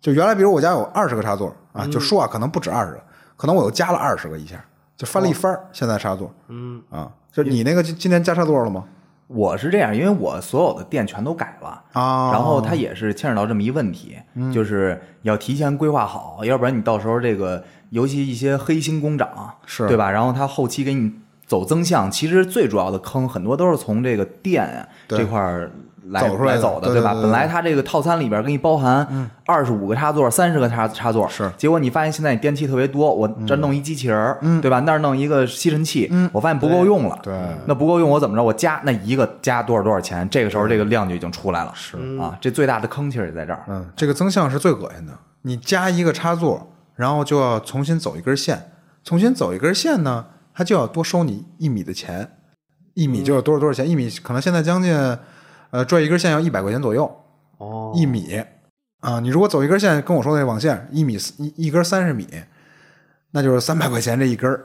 就原来比如我家有二十个插座啊，就说啊可能不止二十个，可能我又加了二十个一下，就翻了一番儿。现在插座，嗯啊，就你那个今今天加插座了吗？我是这样，因为我所有的店全都改了啊然后它也是牵扯到这么一问题，就是要提前规划好，要不然你到时候这个，尤其一些黑心工长，是。对吧？然后他后期给你走增项，其实最主要的坑很多都是从这个店对这块儿来走出来来走的，吧？对对对对本来它这个套餐里边给你包含二十五个插座、三十个插插座，是结果你发现现在你电器特别多，我这儿弄一机器人儿，对吧？那儿弄一个吸尘器，我发现不够用了，对那不够用，我怎么着？我加那一个加多少多少钱？这个时候这个量就已经出来了。是啊，这最大的坑其实也在这儿。嗯，这个增项是最恶心的。你加一个插座，然后就要重新走一根线，重新走一根线呢，它就要多收你一米的钱，一米就是多少多少钱？一米可能现在将近，呃，拽一根线要一百块钱左右，哦，一米啊。你如果走一根线，跟我说的那网线，一米一一根三十米，那就是三百块钱这一根儿，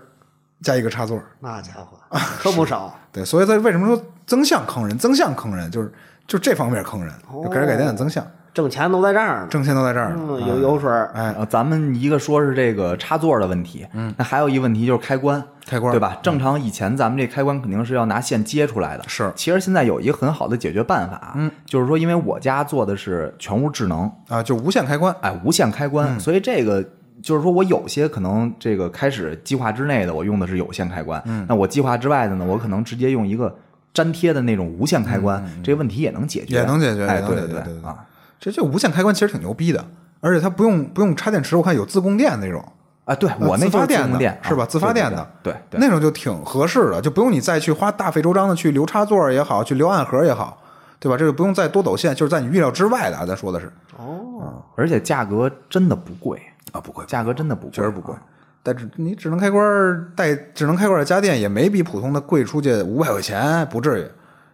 加一个插座。那家伙 [LAUGHS] 可不少。对，所以他为什么说增项坑人？增项坑人就是就这方面坑人，就改改改电的增项，挣钱都在这儿呢，挣钱都在这儿呢。嗯，有油水儿，哎，呃，咱们一个说是这个插座的问题，嗯，那还有一问题就是开关，开关。对吧？正常以前咱们这开关肯定是要拿线接出来的，是。其实现在有一个很好的解决办法，嗯，就是说，因为我家做的是全屋智能，啊，就无线开关。哎，无线开嗯。关，所以这个就是说我有些可能这个开始计划之内的，我用的是有线开关，嗯，那我计划之外的呢，我可能直接用一个粘贴的那种无线开关，这个问题也能解决，嗯也能解决哎，也能对对解决对对对。啊这这无线开关其实挺牛逼的，而且它不用不用插电池，我看有自供电那种，啊，对我那自发电的是吧？啊自发电的，对对对那种就挺合适的，就不用你再去花大费周章的去留插座也好，去留暗盒也好，对吧？这个不用再多走线，就是在你预料之外的啊。咱说的是哦而且价格真的不贵，啊，不贵，价格真的不贵，确实不贵。但是你智能开关带智能开关的家电也没比普通的贵出去五百块钱，不至于，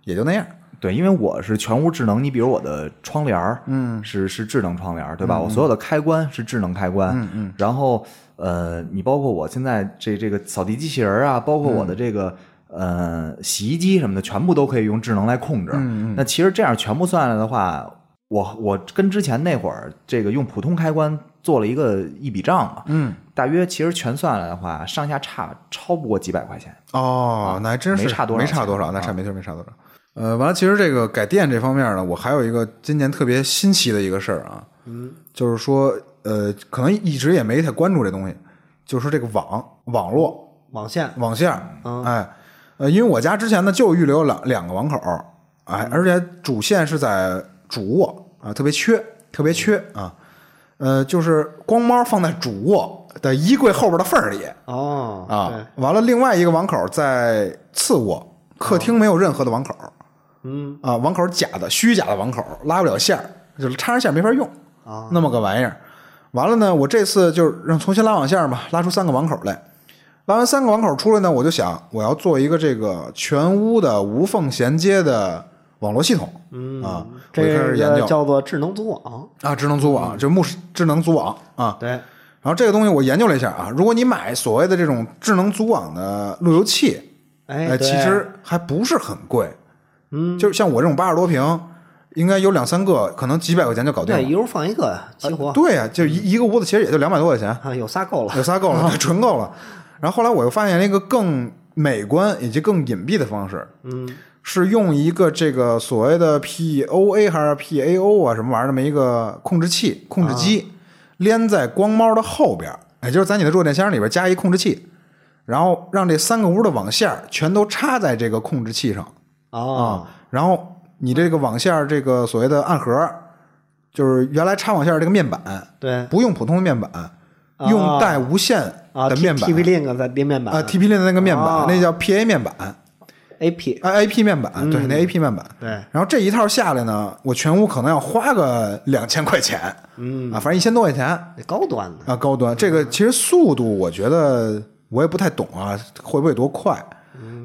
也就那样。对，因为我是全屋智能，你比如我的窗帘儿，嗯，是是智能窗帘儿，对吧？我所有的开关是智能开关，嗯嗯。然后呃，你包括我现在这这个扫地机器人儿啊，包括我的这个、呃洗衣机什么的，全部都可以用智能来控制。嗯嗯。那其实这样全部算下来的话，我我跟之前那会儿这个用普通开关做了一个一笔账嘛，嗯，大约其实全算下来的话，上下差超不过几百块钱。哦，那还真是没差多少没差多少，那啊差没错没差多少。呃，完了，其实这个改电这方面呢，我还有一个今年特别新奇的一个事儿啊，嗯，就是说，呃，可能一直也没太关注这东西，就是说这个网网络网线网线，嗯哎，呃，因为我家之前呢就预留两两个网口，哎，而且主线是在主卧啊，特别缺，特别缺啊。呃，就是光猫放在主卧的衣柜后边的缝里哦，啊，完了另外一个网口在次卧，客厅没有任何的网口，嗯啊，网口假的，虚假的网口，拉不了线儿，就是插上线没法用啊，那么个玩意儿。完了呢，我这次就是让重新拉网线吧，拉出三个网口来。拉完三个网口出来呢，我就想我要做一个这个全屋的无缝衔接的网络系统。嗯啊，这个叫做智能组网，啊，智能组网，就目视智能组网啊。对，然后这个东西我研究了一下啊，如果你买所谓的这种智能组网的路由器，哎，其实还不是很贵。嗯，就是像我这种八十多平，应该有两三个，可能几百块钱就搞定对，了。一屋放一个，齐活对呀、就一一个屋子，其实也就两百多块钱，啊，有仨够了有仨够了，[LAUGHS] 纯够了。然后后来我又发现了一个更美观以及更隐蔽的方式，嗯，是用一个这个所谓的 POA 还是 PAO 啊什么玩意儿这么一个控制器控制机，连在光猫的后边儿，也就是在你的弱电箱里边加一控制器，然后让这三个屋的网线全都插在这个控制器上。哦，然后你这个网线儿这个所谓的暗盒，就是原来插网线这个面板，对。不用普通的面板，用带无线啊的面板。T P Link 在连面板。啊 TP Link 的那个面板，哦那叫 PA 面板。A P 啊 AP 面板，对，那 AP 面板。对。然后这一套下来呢，我全屋可能要花个两千块钱，嗯。啊，反正一千多块钱。高端的，啊，高端。这个其实速度我觉得我也不太懂啊，会不会多快？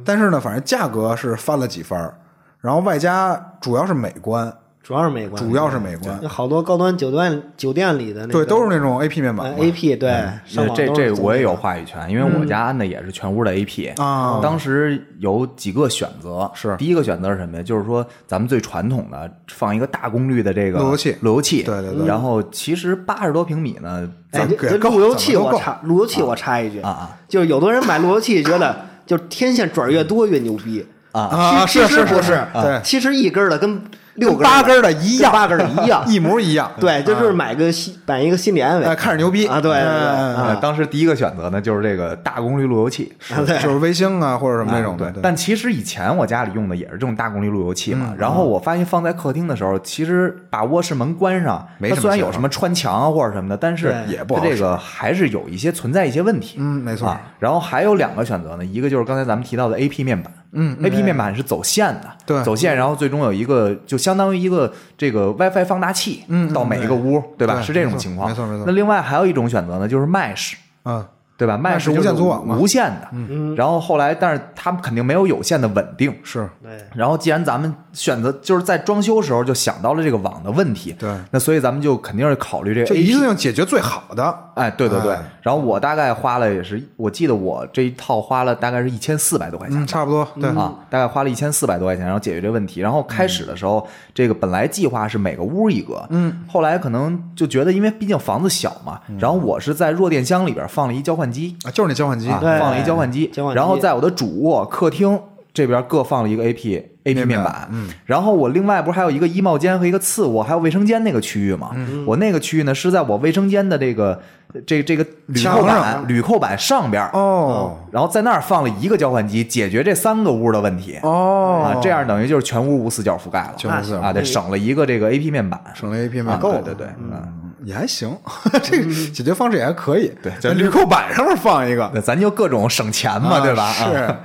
但是呢，反正价格是翻了几番儿，然后外加主要是美观，主要是美观，主要是美观，有好多高端酒店酒店里的那对，都是那种 AP 面板呃 A P 对，上网这这我也有话语权，因为我家安的也是全屋的 AP 啊当时有几个选择，是。第一个选择是什么呀？就是说咱们最传统的放一个大功率的这个路由器。路由器，对对对。然后其实八十多平米呢，哎，路由器我插路由器我插一句啊啊，就是有的人买路由器觉得就是天线转越多越牛逼。啊。啊其实是是是不是，对。其实一根的跟六根八根的一样，八根的一样，[LAUGHS] 一模一样。对，就是买个心买一个心理安慰哎，看着牛逼啊，对对对当时第一个选择呢就是这个大功率路由器，就是微星啊或者什么那种对，但其实以前我家里用的也是这种大功率路由器嗯嘛。然后我发现放在客厅的时候，其实把卧室门关上，它虽然有什么穿墙啊或者什么的，但是也不好它这个还是有一些存在一些问题。嗯，没错。啊，然后还有两个选择呢，一个就是刚才咱们提到的 AP 面板，嗯，AP 面板是走线的，对。走线，然后最终有一个就相当于一个这个 WiFi 放大器，嗯到每一个屋，对吧？是这种情况，没错没错。那另外还有一种选择呢，就是 Mesh，嗯，对吧？Mesh 是无就是线组网嘛无线的，嗯，然后后来，但是它们肯定没有有线的稳定，是对然后，既然咱们选择就是在装修时候就想到了这个网的问题，对那所以咱们就肯定是考虑这个就一次性解决最好的。哎，对对对哎。然后我大概花了也是，我记得我这一套花了大概是一千四百多块钱嗯，差不多。对，啊，大概花了一千四百多块钱，然后解决这个问题。然后开始的时候，这个本来计划是每个屋一个，嗯，后来可能就觉得，因为毕竟房子小嘛，然后我是在弱电箱里边放了一交换机，啊，就是那交换机。啊，放了一交换机交换，机。然后在我的主卧、客厅这边各放了一个 AP AP 面板，嗯，然后我另外不是还有一个衣帽间和一个次卧，还有卫生间那个区域嘛，我那个区域呢是在我卫生间的这个这这个铝扣板铝扣板上边儿，哦。然后在那儿放了一个交换机，解决这三个屋的问题。哦。啊，这样等于就是全屋无死角覆盖了，全屋无死角啊，对，省了一个这个 AP 面板，省了 AP 面啊，板，对对对，嗯，嗯也还行，这个解决方式也还可以。对在铝扣板上面放一个，那咱就各种省钱嘛，啊对吧？啊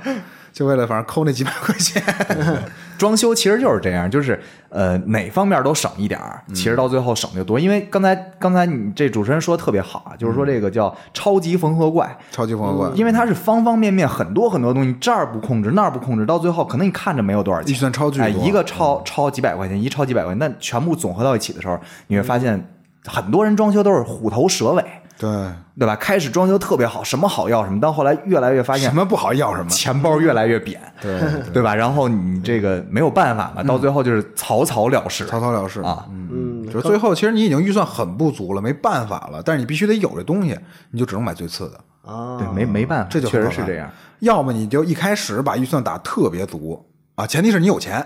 是，就为了反正抠那几百块钱。装修其实就是这样，就是呃哪方面都省一点儿，其实到最后省就多。因为刚才刚才你这主持人说的特别好啊，就是说这个叫超级缝合怪，超级缝合怪，因为它是方方面面很多很多东西，这儿不控制那儿不控制，到最后可能你看着没有多少钱，预算超巨多哎，一个超超几百块钱，一超几百块钱，但全部总合到一起的时候，你会发现很多人装修都是虎头蛇尾，对，对吧？开始装修特别好，什么好要什么，到后来越来越发现什么不好要什么。钱包越来越扁，[LAUGHS] 对，[LAUGHS] 对吧？然后你这个没有办法嘛，到最后就是草草了事，草草了事啊。嗯，就是最后其实你已经预算很不足了，没办法了，但是你必须得有这东西，你就只能买最次的。啊，对，没没办法，这就确实是这样。要么你就一开始把预算打特别足啊，前提是你有钱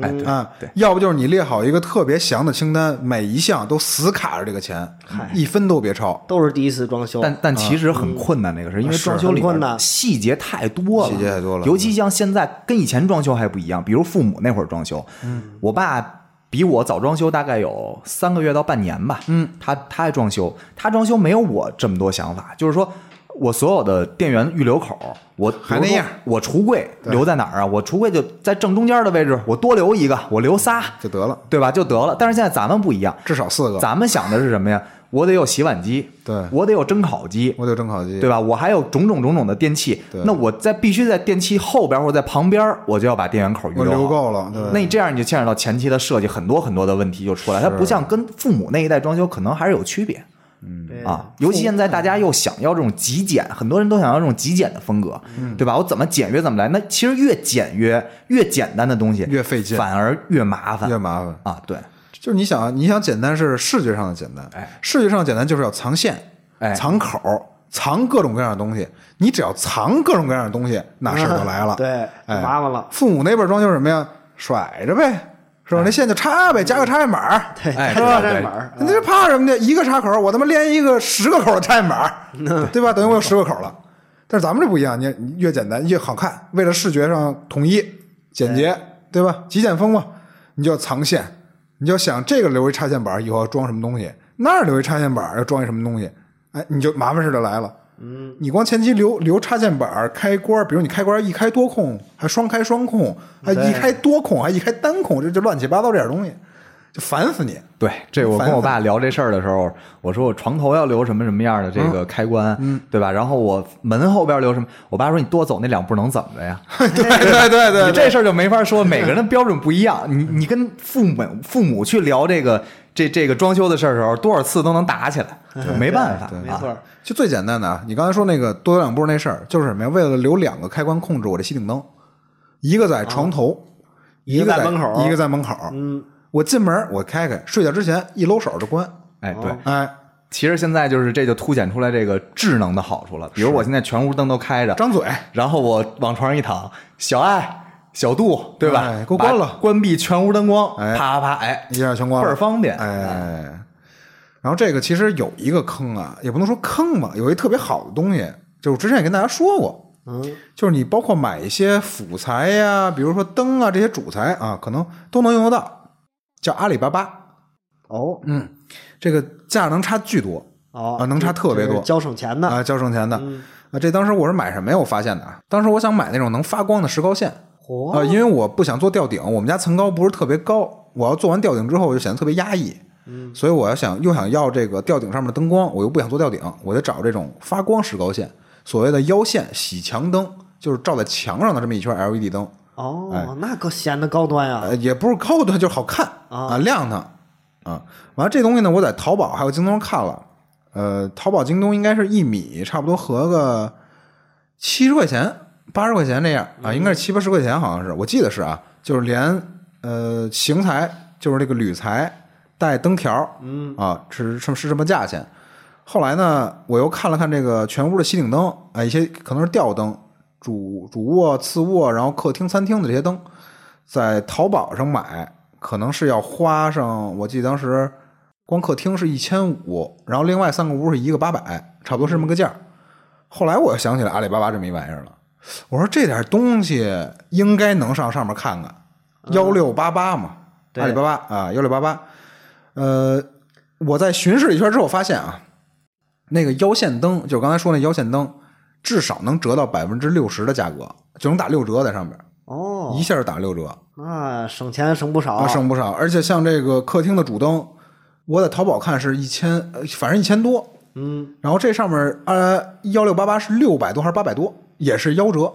哎，对啊对，要不就是你列好一个特别详的清单，每一项都死卡着这个钱，一分都别超。都是第一次装修，但但其实很困难，那个是因为装修里面很困难。细节太多了，细节太多了。尤其像现在跟以前装修还不一样，比如父母那会儿装修，嗯，我爸比我早装修大概有三个月到半年吧，嗯，他他还装修，他装修没有我这么多想法，就是说。我所有的电源预留口，我还那样，我橱柜留在哪儿啊？我橱柜就在正中间的位置，我多留一个，我留仨就得了，对吧？就得了。但是现在咱们不一样，至少四个。咱们想的是什么呀？我得有洗碗机，对我得有蒸烤机，我得有蒸烤机，对吧？我还有种种种种的电器对，那我在必须在电器后边或者在旁边，我就要把电源口预留。够了，对。那你这样你就牵扯到前期的设计，很多很多的问题就出来，它不像跟父母那一代装修可能还是有区别对啊。尤其现在大家又想要这种极简，很多人都想要这种极简的风格，嗯对吧？我怎么简约怎么来？那其实越简约、越简单的东西越费劲反而越麻烦越麻烦。啊。对，就是你想，你想简单是视觉上的简单，哎，视觉上简单就是要藏线，哎藏口，藏各种各样的东西。你只要藏各种各样的东西，那事儿就来了。[LAUGHS] 对，哎，麻烦了。父母那边装修什么呀？甩着呗，是吧？那线就插呗，加个插线板儿。[LAUGHS] 对，哎插对对线板儿你这怕什么的？一个插口，我他妈连一个十个口的插线板儿，[LAUGHS] 对吧？等于我有十个口了。但是咱们这不一样，你你越简单越好看，为了视觉上统一、简洁，对吧？极简风嘛，你就要藏线，你就要想这个留一插线板儿以后要装什么东西，那儿留一插线板儿要装一什么东西，哎，你就麻烦事就来了。嗯，你光前期留留插线板、开关，比如你开关一开多控，还双开双控，还一开多控，还一开单控，这就乱七八糟这点东西，就烦死你。对，这我跟我爸聊这事儿的时候，我说我床头要留什么什么样的这个开关，嗯，对吧？然后我门后边留什么？我爸说你多走那两步能怎么着呀？[LAUGHS] 对对对对，你这事儿就没法说，每个人的标准不一样。你你跟父母父母去聊这个这这个装修的事儿的时候，多少次都能打起来，没办法，没错啊。，就最简单的啊，你刚才说那个多走两步那事儿，就是什么呀？为了留两个开关控制我这吸顶灯，一个在床头，一个个在门口一个在门口。嗯，我进门我开开，睡觉之前一搂手就关。哎，对，哎，其实现在就是这就凸显出来这个智能的好处了。比如我现在全屋灯都开着，张嘴，然后我往床上一躺，小爱、小度，对吧？哎给我关了关闭全屋灯光，哎。啪啪啪，哎，一下全关了，倍儿方便。哎，然后这个其实有一个坑啊，也不能说坑吧，有一特别好的东西，就是我之前也跟大家说过，嗯，就是你包括买一些辅材呀，比如说灯啊这些主材啊，可能都能用得到，叫阿里巴巴。哦。嗯，这个价能差巨多哦。啊，能差特别多。交省钱的，啊，交省钱的。嗯。啊。这当时我是买什么呀？我发现的啊，当时我想买那种能发光的石膏线嚯啊，因为我不想做吊顶，我们家层高不是特别高，我要做完吊顶之后，我就显得特别压抑。嗯，所以我要想又想要这个吊顶上面的灯光，我又不想做吊顶，我就找这种发光石膏线，所谓的腰线洗墙灯，就是照在墙上的这么一圈 LED 灯。哦，那可显得高端呀，呃，也不是高端，就是好看啊亮堂啊。完了，这东西呢，我在淘宝还有京东上看了，呃，淘宝、京东应该是一米差不多合个七十块钱、八十块钱这样啊，应该是七八十块钱，好像是，我记得是啊，就是连呃型材，就是那个铝材带灯条，嗯啊，是是是这么价钱。后来呢，我又看了看这个全屋的吸顶灯，啊，一些可能是吊灯，主主卧、次卧，然后客厅、餐厅的这些灯，在淘宝上买，可能是要花上，我记得当时光客厅是一千五，然后另外三个屋是一个八百，差不多是这么个价。后来我又想起来阿里巴巴这么一玩意儿了，我说这点东西应该能上上面看看，幺六八八嘛，对阿里巴巴啊，幺六八八。呃，我在巡视一圈之后发现啊，那个腰线灯，就刚才说那腰线灯，至少能折到百分之六十的价格，就能打六折在上面，哦一，下就打六折。那省钱省不少，啊，省不少。而且像这个客厅的主灯，我在淘宝看是一千，呃反正一千多。嗯，然后这上面呃幺六八八是六百多还是八百多，也是夭折，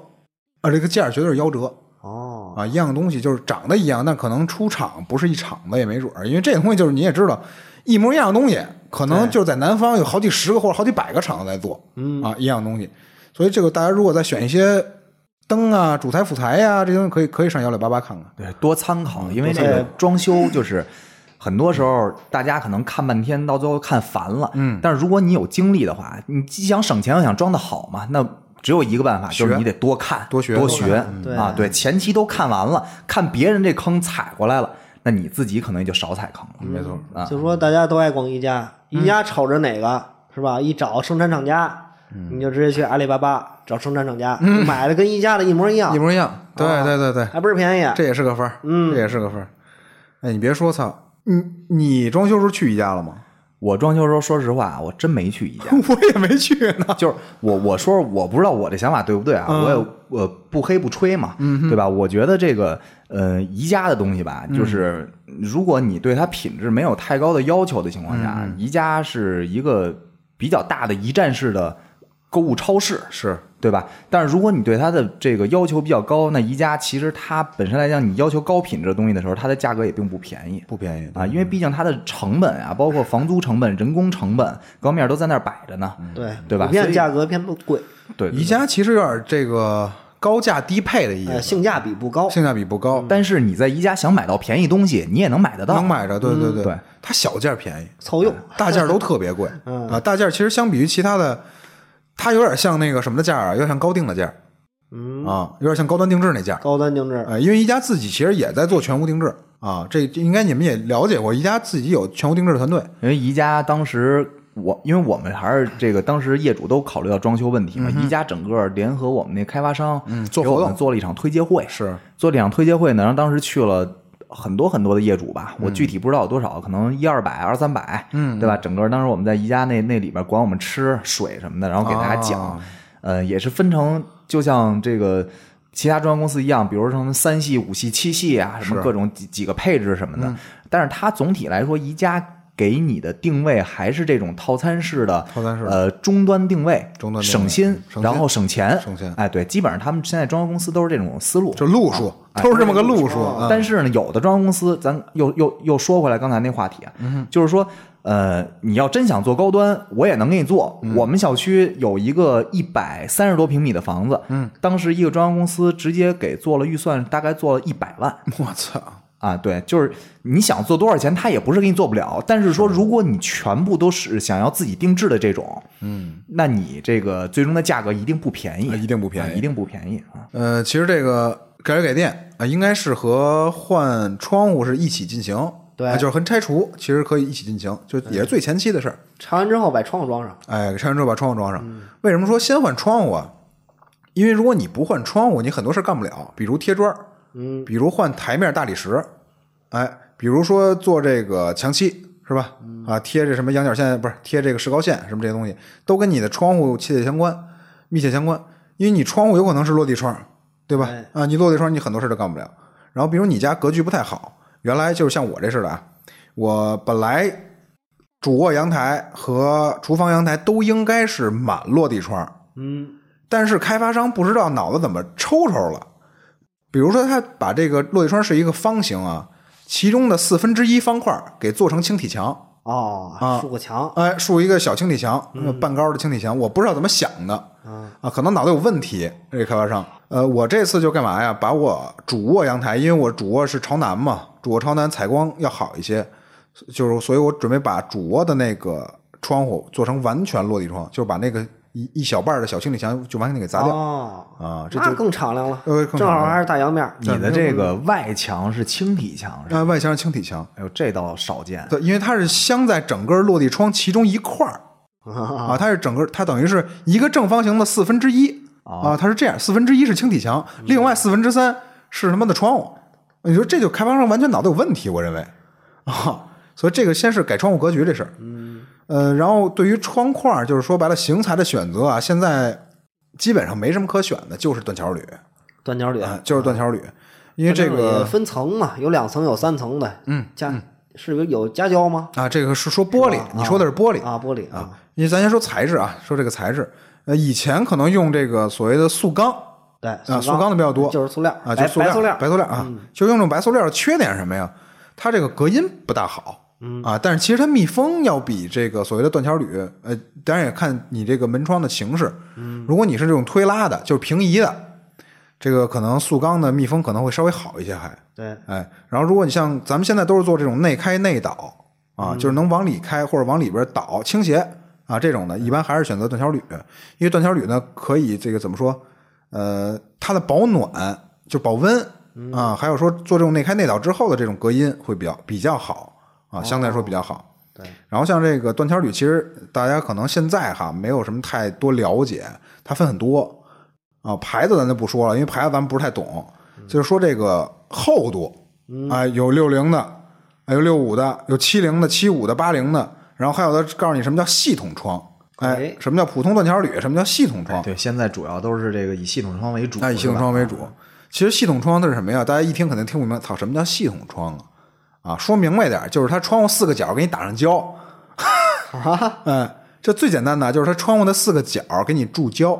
啊，这个价儿绝对是夭折哦，啊，一样东西就是长得一样，但可能出厂不是一厂子也没准儿，因为这个东西就是你也知道，一模一样的东西，可能就是在南方有好几十个或者好几百个厂子在做，嗯啊，一样东西。所以这个大家如果再选一些灯啊、主材辅材呀、这些东西可以可以上幺六八八看看。对，多参考，因为这个装修就是很多时候大家可能看半天，到最后看烦了。嗯但是如果你有精力的话，你既想省钱又想装的好嘛，那只有一个办法，就是你得多看、多学多学啊。对，前期都看完了，看别人这坑踩过来了，那你自己可能也就少踩坑了。没错，啊就说大家都爱逛宜家，宜家瞅着哪个是吧？一找生产厂家，你就直接去阿里巴巴找生产厂家，买的跟宜家的一模一样一，模一样。对啊对对对，还不是便宜。这也是个分儿，嗯这也是个分儿。哎，你别说，操，你你装修时候去宜家了吗？我装修的时候，说实话，我真没去宜家。[LAUGHS] 我也没去呢。就是我我说我不知道我这想法对不对啊？嗯我也我不黑不吹嘛，对吧？我觉得这个呃宜家的东西吧，嗯就是如果你对它品质没有太高的要求的情况下，嗯宜家是一个比较大的一站式的购物超市，是，对吧？但是如果你对它的这个要求比较高，那宜家其实它本身来讲，你要求高品质的东西的时候，它的价格也并不便宜。不便宜啊，因为毕竟它的成本啊，包括房租成本、人工成本各方面都在那儿摆着呢，对对吧？价格偏不贵，对对宜家其实有点这个高价低配的意呃，思，性价比不高。性价比不高，但是你在宜家想买到便宜东西，你也能买得到。能买着。对对对。对，它小件便宜，凑用，大件都特别贵。[LAUGHS] 嗯。啊。大件其实相比于其他的，它有点像那个什么的价啊，有点像高定的价嗯，啊，有点像高端定制那价。高端定制，呃，因为宜家自己其实也在做全屋定制。啊，这这应该你们也了解过，宜家自己有全屋定制的团队。因为宜家当时我，因为我们还是这个当时业主都考虑到装修问题嘛，宜家整个联合我们那开发商，嗯做给我活动们做了一场推介会，是。做了一场推介会呢，然后当时去了。很多很多的业主吧，嗯。我具体不知道有多少，可能一二百、二三百，嗯，对吧？整个当时我们在宜家那那里边管我们吃水什么的，然后给大家讲，啊呃，也是分成就像这个其他装修公司一样，比如说什么三系、五系、七系啊，什么各种几几个配置什么的。但是它总体来说，宜家给你的定位还是这种套餐式的，套餐式呃终端定位，终端省心，然后省钱，省钱哎，对，基本上他们现在装修公司都是这种思路，就路数哎 [LAUGHS] 都是这么个路数。但是呢，有的装修公司，咱又又又说回来刚才那话题啊，就是说，呃，你要真想做高端，我也能给你做。我们小区有一个一百三十多平米的房子，嗯，当时一个装修公司直接给做了预算，大概做了一百万。我操，啊，对，就是你想做多少钱，他也不是给你做不了。但是说，如果你全部都是想要自己定制的这种，嗯，那你这个最终的价格一定不便宜，啊一定不便宜啊一定不便宜啊。呃，其实这个改水改电啊，应该是和换窗户是一起进行，对啊就是和拆除其实可以一起进行，就也是最前期的事儿。拆完之后把窗户装上，哎，拆完之后把窗户装上。为什么说先换窗户啊？因为如果你不换窗户，你很多事儿干不了，比如贴砖儿，嗯，比如换台面大理石，哎，比如说做这个墙漆，是吧？啊，贴这什么羊角线，不是贴这个石膏线，什么这些东西，都跟你的窗户切切相关，密切相关。因为你窗户有可能是落地窗，对吧？哎啊，你落地窗，你很多事儿都干不了。然后，比如你家格局不太好，原来就是像我这似的啊，我本来主卧阳台和厨房阳台都应该是满落地窗，嗯，但是开发商不知道脑子怎么抽抽了，比如说他把这个落地窗是一个方形啊，其中的四分之一方块给做成轻体墙，哦啊，竖个墙，哎，竖一个小轻体墙，呃半高的轻体墙，我不知道怎么想的。啊啊，可能脑子有问题，这个开发商。呃，我这次就干嘛呀？把我主卧阳台，因为我主卧是朝南嘛，主卧朝南采光要好一些，就是所以我准备把主卧的那个窗户做成完全落地窗，就把那个一一小半的小轻体墙就完全给砸掉、哦，啊，这就那更敞亮了，呃亮正好还是大阳面，你的这个外墙是轻体墙是吧？啊外墙是轻体墙，哎呦，这倒少见。对，因为它是镶在整个落地窗其中一块儿。[LAUGHS] 啊，它是整个，它等于是一个正方形的四分之一啊，它是这样，四分之一是轻体墙，另外四分之三是他妈的窗户。你说这就开发商完全脑子有问题，我认为啊，所以这个先是改窗户格局这事儿，嗯，呃，然后对于窗框，就是说白了，型材的选择啊，现在基本上没什么可选的，就是断桥铝断桥铝，啊，就是断桥铝，因为这个分层嘛，有两层有三层的，嗯，加是有有夹胶吗？啊，这个是说玻璃，你说的是玻璃啊，玻璃啊，因为咱先说材质啊，说这个材质，呃，以前可能用这个所谓的塑钢对，啊，塑钢的比较多，就是塑料啊，白就塑料，白塑料，嗯白塑料啊，就用这种白塑料，缺点是什么呀？它这个隔音不大好，嗯。啊，但是其实它密封要比这个所谓的断桥铝，呃，当然也看你这个门窗的形式，嗯。如果你是这种推拉的，就是平移的，这个可能塑钢的密封可能会稍微好一些，还，对，哎，然后如果你像咱们现在都是做这种内开内倒啊，就是能往里开或者往里边倒倾斜啊这种的，一般还是选择断桥铝，因为断桥铝呢可以这个怎么说？呃，它的保暖就保温啊，还有说做这种内开内倒之后的这种隔音会比较比较好啊，相对来说比较好。对，然后像这个断桥铝，其实大家可能现在哈没有什么太多了解，它分很多啊，牌子咱就不说了，因为牌子咱们不是太懂，就是说这个厚度啊，有六零的，啊有六五的，有七零的、七五的、八零的，然后还有的告诉你什么叫系统窗，哎哎，什么叫普通断桥铝，什么叫系统窗，对，现在主要都是这个以系统窗为主，那以系统窗为主。其实系统窗它是什么呀？大家一听肯定听不明白，操，什么叫系统窗啊？啊，说明白点，就是它窗户四个角给你打上胶。[LAUGHS] 嗯，这最简单的就是它窗户的四个角给你注胶，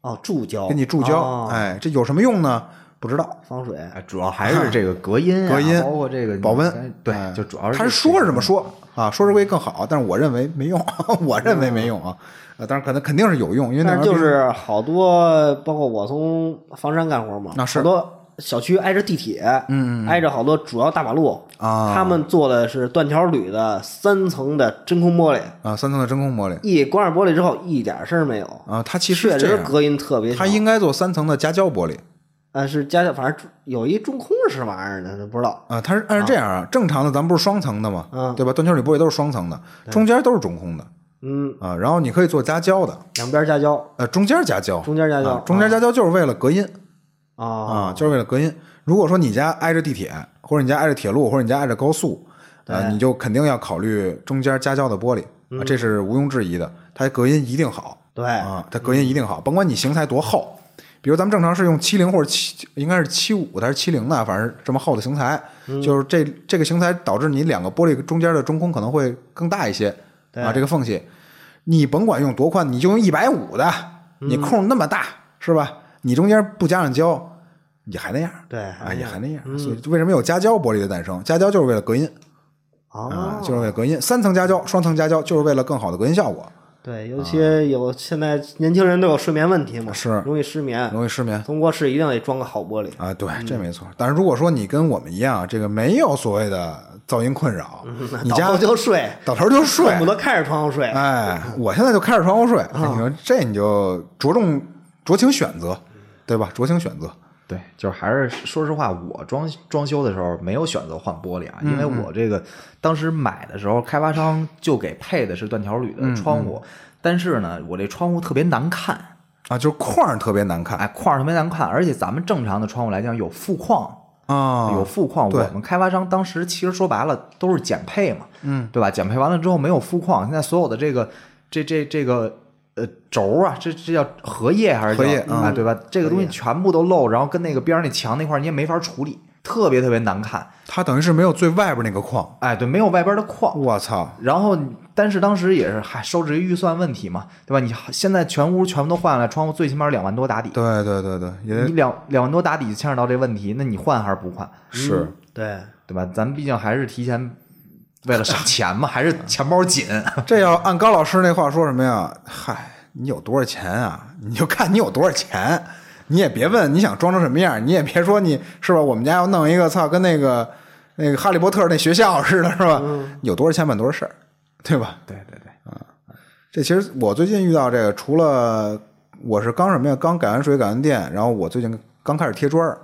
哦，注胶，给你注胶。哦哎，这有什么用呢？不知道，防水，哎，主要还是这个隔音啊、[LAUGHS] 隔音包括这个保温哎。对哎，就主要是他是说是这么说啊，说是会更好，但是我认为没用，[LAUGHS] 我认为没用啊。呃，当然可能肯定是有用，因为那但是就是好多，包括我从房山干活嘛，那是好多小区挨着地铁，嗯，挨着好多主要大马路啊他们做的是断桥铝的三层的真空玻璃，啊，三层的真空玻璃一关上玻璃之后一点声儿没有，啊，它其实确实隔音特别好。它应该做三层的夹胶玻璃。啊是加反正有一中空是什么玩意儿呢？不知道。啊，它是按是这样啊，正常的咱们不是双层的嘛，嗯对吧？断桥铝玻璃都是双层的，中间都是中空的嗯，啊。然后你可以做夹胶的，两边夹胶，呃，中间夹胶，中间夹胶啊中间夹胶就是为了隔音啊啊，就是为了隔音。如果说你家挨着地铁，或者你家挨着铁路，或者你家挨着高速，啊，你就肯定要考虑中间夹胶的玻璃啊，这是毋庸置疑的，它隔音一定好。对，啊，它隔音一定好，甭管你型材多厚。比如咱们正常是用七零或者七，应该是七五还是七零的，反正这么厚的型材，就是这这个型材导致你两个玻璃中间的中空可能会更大一些啊，这个缝隙，你甭管用多宽，你就用一百五的，你空那么大是吧？你中间不加上胶，也还那样，对啊，也还那样。所以为什么有夹胶玻璃的诞生？夹胶就是为了隔音。啊啊，，就是为了隔音，三层夹胶、双层夹胶就是为了更好的隔音效果，对，尤其有现在年轻人都有睡眠问题嘛，是。容易失眠，容易失眠。从卧室一定得装个好玻璃。啊，对，这没错。但是如果说你跟我们一样，这个没有所谓的噪音困扰，你家倒头就睡，倒头就睡。恨，不得开着窗户睡。哎，我现在就开着窗户睡。你说这你就着重酌情选择，对吧？酌情选择。对，就是还是说实话，我装装修的时候没有选择换玻璃啊，因为我这个当时买的时候，开发商就给配的是断条铝的窗户，但是呢，我这窗户特别难看，啊，就是框儿特别难看哎，框儿特别难看，而且咱们正常的窗户来讲有副框。啊，有副框，我们开发商当时其实说白了都是减配嘛，嗯，对吧？减配完了之后没有副框，现在所有的这个这这这个呃轴啊，这这叫荷叶还是叫荷叶啊，对吧？这个东西全部都漏，然后跟那个边儿那墙那块儿你也没法处理，特别特别难看。它等于是没有最外边那个框。哎，对，没有外边的框。我操！然后，但是当时也是还受制于预算问题嘛，对吧？你现在全屋全部都换下来，窗户最起码两万多打底，对对对对，也你两两万多打底牵扯到这问题，那你换还是不换？是对，对吧？咱们毕竟还是提前为了省钱嘛，还是钱包紧。[LAUGHS] 这要按高老师那话说什么呀？嗨，你有多少钱啊？你就看你有多少钱，你也别问你想装成什么样，你也别说你是吧？我们家要弄一个操，跟那个那个哈利波特那学校似的，是吧？有多少钱办多少事儿，对吧？对对对，啊这其实我最近遇到这个，除了我是刚什么呀？刚改完水、改完电，然后我最近刚开始贴砖儿，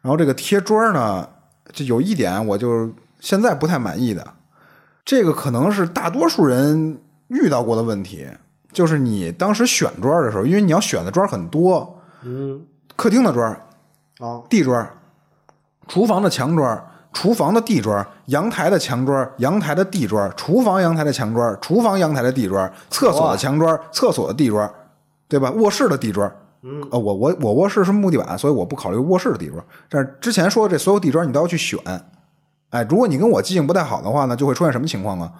然后这个贴砖儿呢，就有一点我就现在不太满意的，这个可能是大多数人遇到过的问题，就是你当时选砖的时候，因为你要选的砖很多，嗯，客厅的砖地砖、厨房的墙砖、厨房的地砖、阳台的墙砖、阳台的地砖、厨房阳台的墙砖、厨房阳台的地砖、厕所的墙砖、厕所的地砖，对吧？卧室的地砖。嗯，呃，我我我卧室是木地板，所以我不考虑卧室的地砖。但是之前说的这所有地砖你都要去选，哎，如果你跟我记性不太好的话呢，就会出现什么情况啊？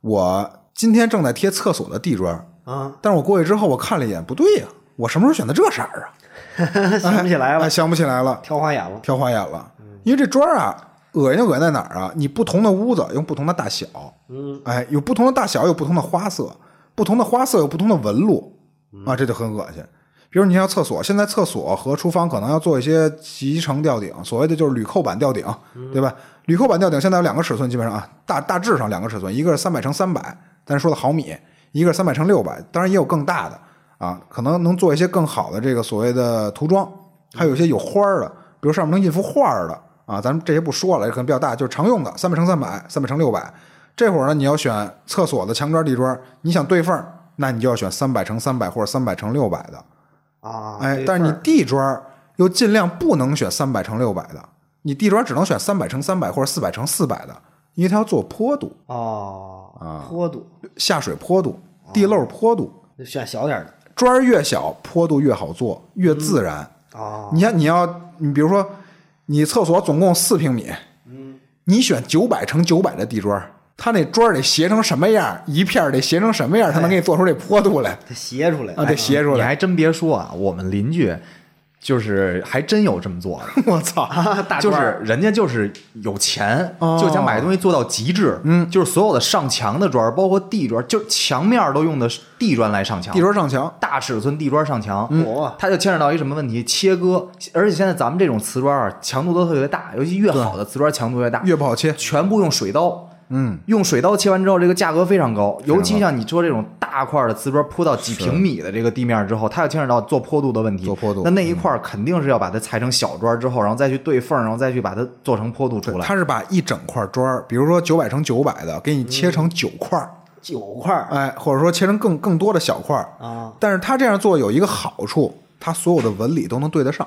我今天正在贴厕所的地砖，啊，但是我过去之后我看了一眼，不对呀、我什么时候选的这色儿啊？[LAUGHS] 想不起来了哎，，想不起来了。挑花眼了。挑花眼了。因为这砖啊，恶心就恶心在哪儿啊？你不同的屋子用不同的大小，嗯，哎，有不同的大小，有不同的花色，不同的花色有不同的纹路啊，这就很恶心。比如你像厕所，现在厕所和厨房可能要做一些集成吊顶，所谓的就是铝扣板吊顶，对吧？铝扣板吊顶现在有两个尺寸，基本上啊，大大致上两个尺寸，一个是三百乘三百，咱说的毫米，一个是三百乘六百，当然也有更大的啊，可能能做一些更好的这个所谓的涂装，还有一些有花儿的，比如上面能印幅画儿的啊，咱们这些不说了，可能比较大，就是常用的三百乘三百、三百乘六百。这会儿呢，你要选厕所的墙砖地砖，你想对缝儿，那你就要选三百乘三百或者三百乘六百的。啊，哎，但是你地砖又尽量不能选三百乘六百的，你地砖只能选三百乘三百或者四百乘四百的，因为它要做坡度、哦啊坡度下水坡度、地漏坡度。就选小点的砖越小，坡度越好做，越自然。哦，你看，你要你比如说，你厕所总共四平米，嗯你选九百乘九百的地砖儿，它那砖得斜成什么样，一片儿得斜成什么样儿，才能给你做出这坡度来它斜出来啊？得斜出来。你还真别说啊，我们邻居就是还真有这么做的。[LAUGHS] 我操！大就是人家就是有钱，哦就想把这东西做到极致。嗯，就是所有的上墙的砖儿，包括地砖，就墙面儿都用的地砖来上墙。地砖上墙，大尺寸地砖上墙，哇它就牵扯到一什么问题？切割，而且现在咱们这种瓷砖啊，强度都特别大，尤其越好的瓷砖强度越大，越不好切。全部用水刀。嗯，用水刀切完之后，这个价格非常高，尤其像你说这种大块的瓷砖铺到几平米的这个地面之后，它要牵扯到做坡度的问题。做坡度那那一块儿肯定是要把它裁成小砖之后，然后再去对缝，然后再去把它做成坡度出来。它是把一整块砖，比如说九百乘九百的，给你切成九块儿，九块儿哎，或者说切成更更多的小块儿。啊但是它这样做有一个好处，它所有的纹理都能对得上，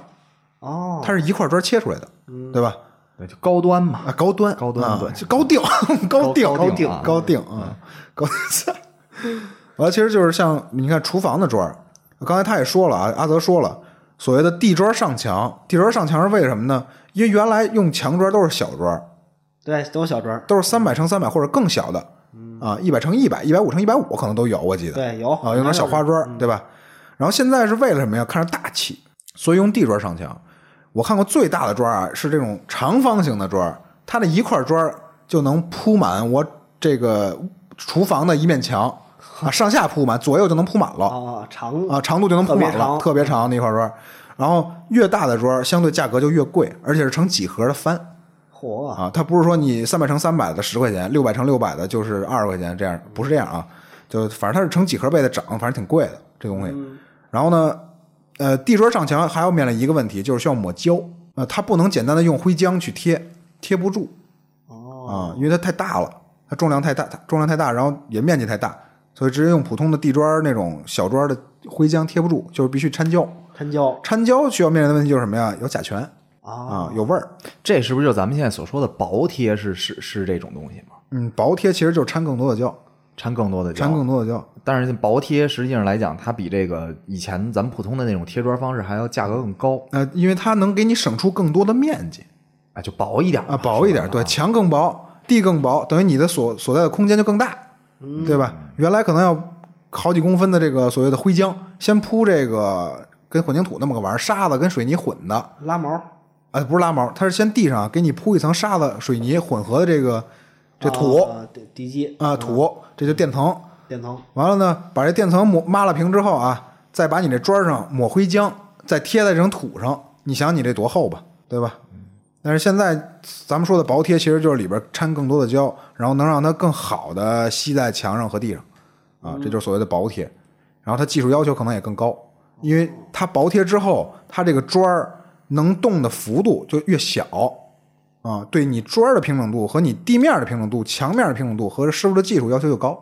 哦，它是一块砖切出来的，对吧？对，就高端嘛。啊，高端，啊高端对就 [LAUGHS] 高定，高定，高定啊高定啊，高。[LAUGHS] 完了，其实就是像你看厨房的砖，刚才他也说了啊，阿泽说了，所谓的地砖上墙，地砖上墙是为什么呢？因为原来用墙砖都是小砖，对，都是小砖，都是三百乘三百或者更小的啊，一百乘一百、一百五乘一百五可能都有，我记得。对，有啊，用点小花砖，对吧？然后现在是为了什么呀？看着大气，所以用地砖上墙。我看过最大的砖啊，是这种长方形的砖，它的一块砖就能铺满我这个厨房的一面墙啊，上下铺满，左右就能铺满了啊，长啊，长度就能铺满了，特别长特别长的一块砖。然后越大的砖，相对价格就越贵，而且是成几何的翻嚯啊。它不是说你三百乘三百的十块钱，六百乘六百的就是二十块钱，这样不是这样啊。就反正它是成几何倍的涨，反正挺贵的这东西。然后呢，呃，地砖上墙还要面临一个问题，就是需要抹胶。呃，它不能简单的用灰浆去贴，贴不住哦啊，因为它太大了，它重量太大，它重量太大，然后也面积太大，所以直接用普通的地砖那种小砖的灰浆贴不住，就是必须掺胶。掺胶掺胶需要面临的问题就是什么呀？有甲醛啊啊，有味儿。这是不是就咱们现在所说的薄贴是是是这种东西吗？嗯，薄贴其实就是掺更多的胶，掺更多的胶掺更多的胶。但是薄贴实际上来讲，它比这个以前咱们普通的那种贴砖方式还要价格更高呃，因为它能给你省出更多的面积啊，就薄一点啊，薄一点，对，墙更薄，地更薄，等于你的所所在的空间就更大，对吧？原来可能要好几公分的这个所谓的灰浆，先铺这个跟混凝土那么个玩意儿，沙子跟水泥混的，拉毛。啊，不是拉毛，它是先地上给你铺一层沙子、水泥混合的这个这土。啊地地基啊土，这就垫层。垫层。完了呢，把这垫层抹抹了平之后啊，再把你这砖上抹灰浆，再贴在这层土上，你想你这多厚吧，对吧？但是现在咱们说的薄贴，其实就是里边掺更多的胶，然后能让它更好的吸在墙上和地上，啊，这就是所谓的薄贴。然后它技术要求可能也更高，因为它薄贴之后，它这个砖儿能动的幅度就越小，啊，对你砖儿的平整度和你地面的平整度、墙面的平整度和师傅的技术要求就高，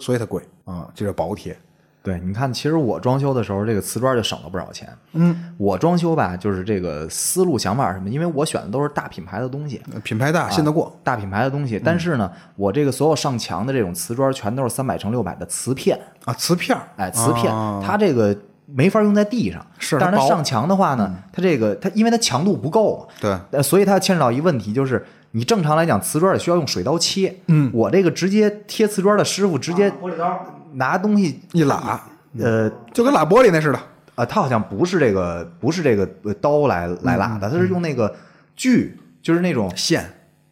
所以它贵啊，这是薄贴。对，你看，其实我装修的时候，这个瓷砖就省了不少钱。嗯，我装修吧，就是这个思路想法是什么，因为我选的都是大品牌的东西，品牌大，信得过。大品牌的东西。但是呢，我这个所有上墙的这种瓷砖全都是三百乘六百的瓷片，啊，瓷片儿，哎，瓷片，啊它这个没法用在地上。是但是它上墙的话呢，它这个它因为它强度不够，对，呃，所以它牵扯到一个问题，就是你正常来讲，瓷砖也需要用水刀切。嗯，我这个直接贴瓷砖的师傅直接玻璃刀拿东西一拉，呃就跟拉玻璃那似的。呃，他好像不是这个不是这个呃刀来来拉的，他是用那个锯，就是那种线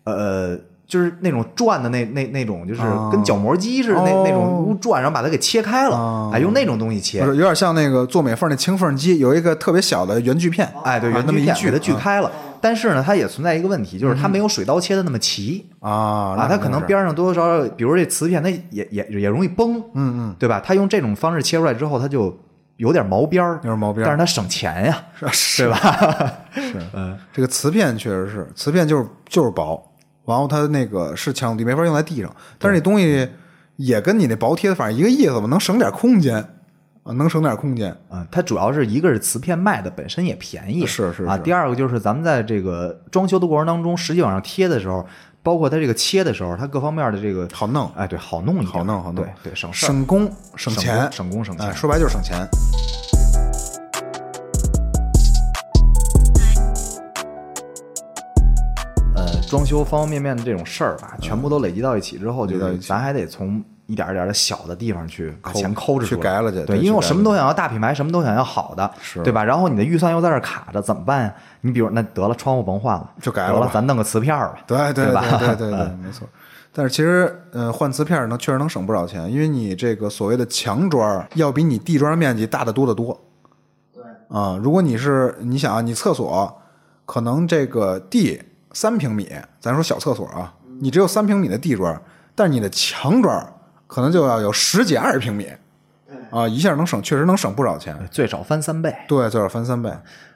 呃。就是那种转的那那那种，就是哦跟角磨机似的那、哦。那种转，然后把它给切开了，哦哎，用那种东西切。不，是有点像那个做美缝那清缝机，有一个特别小的圆锯片，哎，对，啊圆锯片那么一锯给它锯啊开了。但是呢，它也存在一个问题，就是它没有水刀切的那么齐。啊啊，它可能边上多多少少，比如这瓷片，它也也也容易崩，嗯嗯，对吧？它用这种方式切出来之后，它就有点毛边儿，有点毛边儿。但是它省钱呀，是对吧？是，嗯，这个瓷片确实是，瓷片就是就是薄，然后它那个是强度低，没法用在地上。但是那东西也跟你那薄贴反正一个意思吧，能省点空间啊，能省点空间。啊，它主要是一个是瓷片卖的本身也便宜，啊。是是啊第二个就是咱们在这个装修的过程当中，实际往上贴的时候，包括它这个切的时候，它各方面的这个好弄哎，对，好弄一点，好弄好弄对对，省省工省省钱，省工省钱哎，说白就是省钱。装修方方面面的这种事儿吧，全部都累积到一起之后，就累积到一起。是咱还得从一点儿一点儿的小的地方去把抠钱抠着去出来改了去对，因为我什么都想要大品牌，什么都想要好的，是。对吧？然后你的预算又在这儿卡着，怎么办？呀？你比如那得了，窗户甭换了，就改了吧，了咱弄个瓷片儿吧，对对对吧？对对对对，[LAUGHS] 没错。但是其实，呃，换瓷片儿能确实能省不少钱，因为你这个所谓的墙砖儿要比你地砖面积大得多得多。对，啊，如果你是你想啊，你厕所可能这个地三平米，咱说小厕所啊，你只有三平米的地砖，但是你的墙砖可能就要有十几二十平米，啊，一下能省，确实能省不少钱。最少翻三倍。对，最少翻三倍。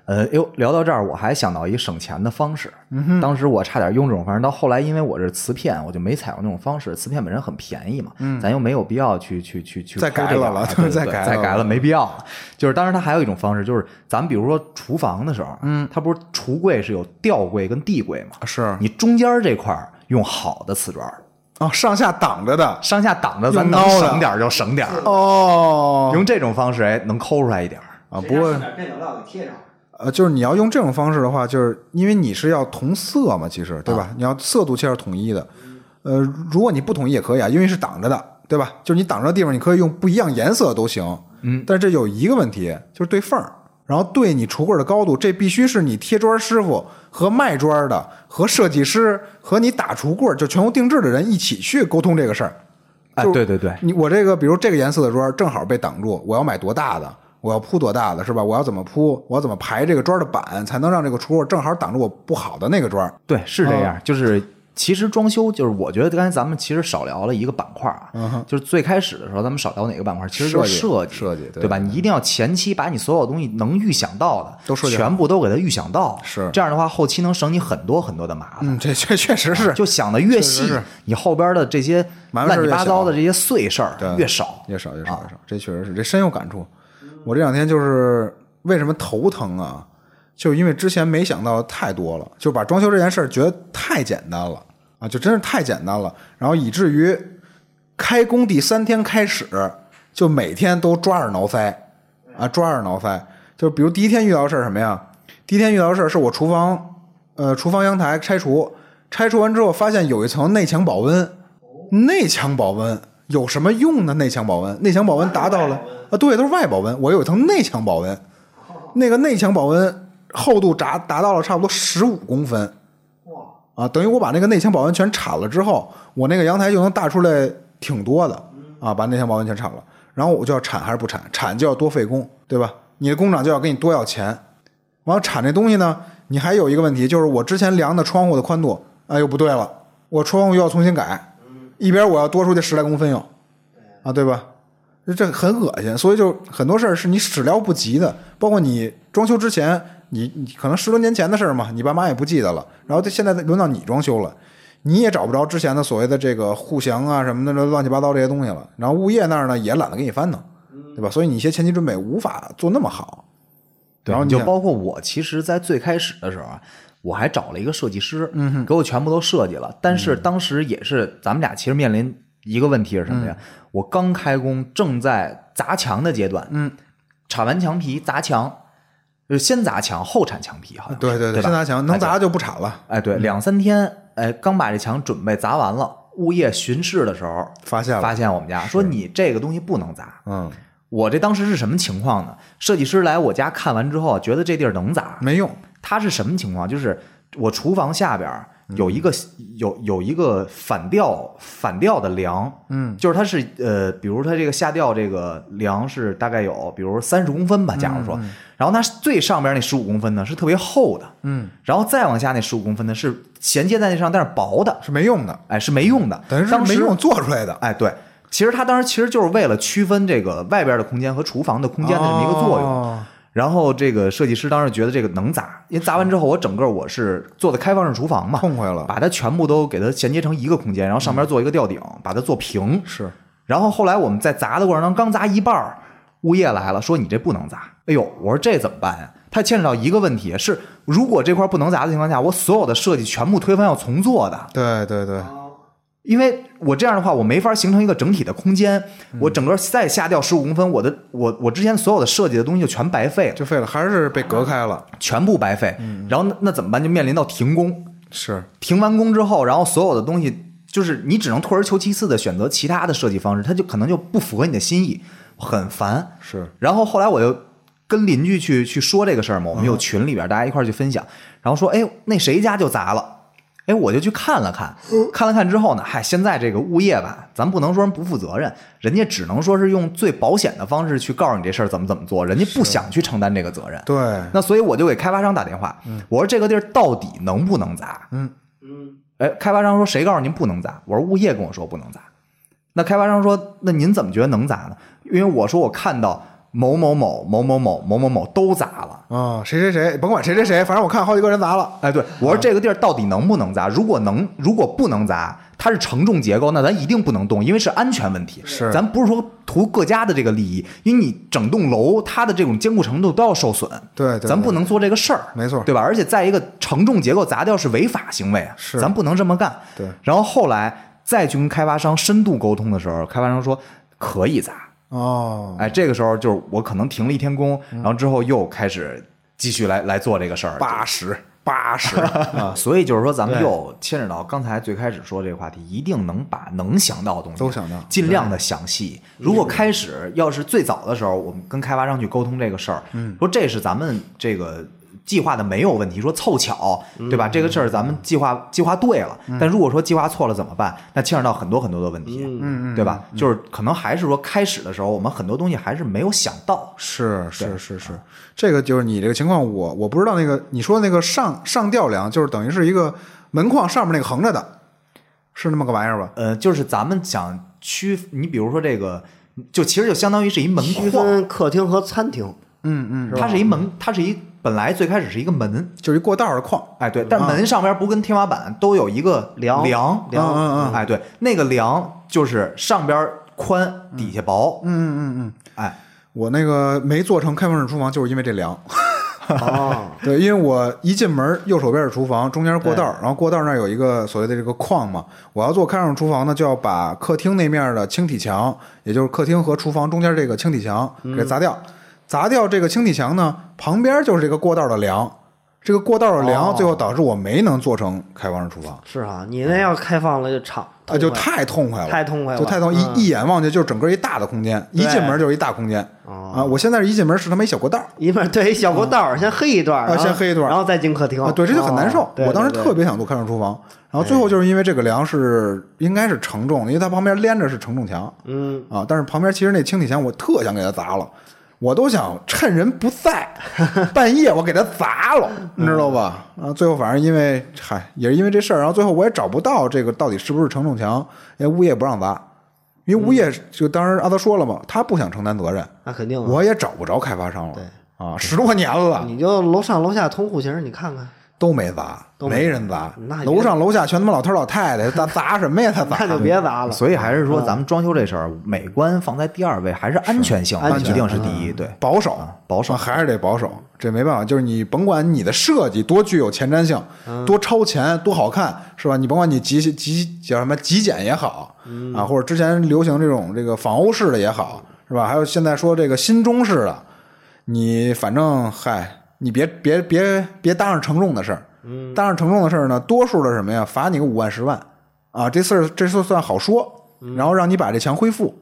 呃，哟，聊到这儿，我还想到一个省钱的方式。嗯当时我差点用这种方式，到后来因为我是瓷片，我就没采用那种方式。瓷片本身很便宜嘛，咱又没有必要去去去去嗯再改了了啊对对再改了再改了没必要了。就是当时它还有一种方式，就是咱们比如说厨房的时候，嗯，它不是橱柜是有吊柜跟地柜嘛？是你中间这块用好的瓷砖，哦，上下挡着的上下挡着，咱能省点就省点。哦用这种方式，哎，能抠出来一点儿。啊，不过把电脚料给贴上。呃，就是你要用这种方式的话，就是因为你是要同色嘛，其实对吧？你要色度其实是统一的。呃，如果你不统一也可以啊，因为是挡着的，对吧？就是你挡着的地方，你可以用不一样颜色都行。嗯，但是这有一个问题，就是对缝儿，然后对你橱柜的高度，这必须是你贴砖师傅和卖砖的和设计师和你打橱柜就全屋定制的人一起去沟通这个事儿。哎，对对对，你我这个，比如这个颜色的砖正好被挡住，我要买多大的？我要铺多大的，是吧？我要怎么铺？我要怎么排这个砖的板，才能让这个橱柜正好挡住我不好的那个砖？对，是这哦样。就是其实装修，就是我觉得刚才咱们其实少聊了一个板块啊，就是最开始的时候咱们少聊哪个板块？其实就是嗯设设计，设计对对吧？你一定要前期把你所有东西能预想到的都设计全部都给它预想到，是这样的话，后期能省你很多很多的麻烦。嗯，这确确实是，就想的越细你后边的这些乱七八糟的这些碎事儿越少。越少越少越少，这确实是，这深有感触。我这两天就是为什么头疼啊？就是因为之前没想到太多了，就把装修这件事儿觉得太简单了啊，就真是太简单了，然后以至于开工第三天开始，就每天都抓耳挠腮啊，抓耳挠腮。就比如第一天遇到的事儿什么呀？第一天遇到的事儿是我厨房，呃，厨房阳台拆除，拆除完之后发现有一层内墙保温，内墙保温有什么用呢？内墙保温，内墙保温达到了啊，对，都是外保温。我有一层内墙保温，那个内墙保温厚度达达到了差不多十五公分，哇，啊，等于我把那个内墙保温全铲了之后，我那个阳台就能大出来挺多的啊，把内墙保温全铲了，然后我就要铲还是不铲？铲就要多费工，对吧？你的工长就要给你多要钱，完了铲这东西呢，你还有一个问题，就是我之前量的窗户的宽度，哎又不对了，我窗户又要重新改，一边我要多出去十来公分哟，啊，对吧？这这很恶心，所以就很多事儿是你始料不及的，包括你装修之前，你你可能十多年前的事儿嘛，你爸妈也不记得了，然后这现在轮到你装修了，你也找不着之前的所谓的这个户型啊什么的乱七八糟这些东西了，然后物业那儿呢也懒得给你翻腾，对吧？所以你一些前期准备无法做那么好，然后你就包括我，其实，在最开始的时候啊，我还找了一个设计师，嗯，给我全部都设计了。但是当时也是，咱们俩其实面临一个问题是什么呀？我刚开工，正在砸墙的阶段，嗯，铲完墙皮砸墙，就是先砸墙后铲墙皮，好像是对对对，先砸墙能砸就不铲了，哎，对，两三天，哎，刚把这墙准备砸完了，物业巡视的时候发现了，发现我们家说你这个东西不能砸。嗯，我这当时是什么情况呢？设计师来我家看完之后，觉得这地儿能砸，没用，他是什么情况？就是我厨房下边有一个有有一个反调反调的梁，嗯，就是它是呃，比如它这个下吊这个梁是大概有，比如三十公分吧，假如说，然后它最上边那十五公分呢是特别厚的，嗯，然后再往下那十五公分呢是衔接在那上，但是薄的，是没用的，哎，是没用的，等于是当没用做出来的。哎，对，其实它当时其实就是为了区分这个外边的空间和厨房的空间的这么一个作用。哦然后这个设计师当时觉得这个能砸，因为砸完之后，我整个我是做的开放式厨房嘛，痛快了把它全部都给它衔接成一个空间，然后上边做一个吊顶，把它做平。是，然后后来我们在砸的过程当中，刚砸一半儿，物业来了，说你这不能砸。哎呦，我说这怎么办呀？它牵扯到一个问题是，如果这块不能砸的情况下，我所有的设计全部推翻要重做的。对对对，因为我这样的话，我没法形成一个整体的空间，嗯我整个再下掉十五公分，我的我我之前所有的设计的东西就全白费了，就废了，还是被隔开了。全部白费。嗯然后那那怎么办？就面临到停工。是，停完工之后，然后所有的东西就是你只能退而求其次的选择其他的设计方式，它就可能就不符合你的心意，很烦。是，然后后来我又跟邻居去去说这个事儿嘛，我们有群里边大家一块儿去分享，然后说，哎，那谁家就砸了。哎，我就去看了看，看了看之后呢，嗨，现在这个物业吧，咱不能说人不负责任，人家只能说是用最保险的方式去告诉你这事儿怎么怎么做，人家不想去承担这个责任。对，那所以我就给开发商打电话，我说这个地儿到底能不能砸？嗯嗯，哎，开发商说谁告诉您不能砸？我说物业跟我说不能砸。那开发商说，那您怎么觉得能砸呢？因为我说我看到某某某某某某某某某都砸了。啊，谁谁谁，甭管谁谁谁，反正我看好几个人砸了。哎，对我说这个地儿到底能不能砸？如果能，如果不能砸，它是承重结构，那咱一定不能动，因为是安全问题。是咱不是说图各家的这个利益，因为你整栋楼它的这种坚固程度都要受损。对对对咱不能做这个事儿，没错对吧？而且再一个，承重结构砸掉是违法行为啊，是咱不能这么干。对然后后来再去跟开发商深度沟通的时候，开发商说可以砸。哦，哎，这个时候就是我可能停了一天工，嗯。然后之后又开始继续来来做这个事儿。八十八十啊，[LAUGHS] 所以就是说，咱们又牵扯到刚才最开始说这个话题，一定能把能想到的东西都想到尽量的详细。如果开始要是最早的时候，我们跟开发商去沟通这个事儿，说这是咱们这个计划的没有问题，说凑巧，对吧？这个事儿咱们计划计划对了，但如果说计划错了怎么办？那牵扯到很多很多的问题，嗯对吧？就是可能还是说开始的时候，我们很多东西还是没有想到。是是是是，这个就是你这个情况，我我不知道那个你说那个上上吊梁，就是等于是一个门框上面那个横着的，是那么个玩意儿吧？呃，就是咱们想区，你比如说这个，就其实就相当于是一门区框，分客厅和餐厅，嗯嗯，它是一门，它是一本来最开始是一个门，就是一过道的框。哎对，但门上边不跟天花板都有一个梁。梁。梁。嗯嗯嗯。哎对，那个梁就是上边宽，底下薄，嗯嗯嗯。嗯，哎，我那个没做成开放式厨房，就是因为这梁。哦，[LAUGHS] 对，因为我一进门，右手边是厨房，中间是过道，然后过道那儿有一个所谓的这个框嘛。我要做开放式厨房呢，就要把客厅那面的轻体墙，也就是客厅和厨房中间这个轻体墙给砸掉。砸掉这个轻体墙呢，旁边就是这个过道的梁。这个过道的梁，哦。最后导致我没能做成开放式厨房，是啊，你那要开放了就敞，啊，就太痛快了，太痛快了就太痛，嗯。一一眼望去就是整个一大的空间，一进门就是一大空间。哦。啊！我现在是一进门是他妈一小过道，一门对一小过道儿，先黑一段，啊先黑一段然后再进客厅。啊，对，这就很难受哦。对我当时特别想做开放式厨房，然后最后就是因为这个梁是应该是承重的，因为它旁边连着是承重墙。嗯，啊，但是旁边其实那轻体墙我特想给它砸了，我都想趁人不在 [LAUGHS] 半夜我给他砸了，你知道吧？啊，最后反正因为嗨也是因为这事儿，然后最后我也找不到这个到底是不是承重墙，因为物业不让砸。因为物业就当时阿德说了嘛，他不想承担责任，那肯定啊，我也找不着开发商了。对啊，十多年了，你就楼上楼下同户型，你看看，都没砸，都没没人砸那，楼上楼下全他妈老头老太太，[LAUGHS] 砸砸什么呀？他砸那就别砸了。所以还是嗯说咱们装修这事儿，美观放在第二位，还是安全性安全一定是第一，对。保守，保守啊还是得保守，这没办法，就是你甭管你的设计多具有前瞻性，多超前，多好看，是吧？你甭管你极极叫什么极简也好，啊，或者之前流行这种这个仿欧式的也好，是吧？还有现在说这个新中式的，你反正嗨，你别别别别搭上承重的事儿，搭上承重的事儿呢，多数的什么呀？罚你个五万十万啊，这事儿这事儿算好说，然后让你把这墙恢复，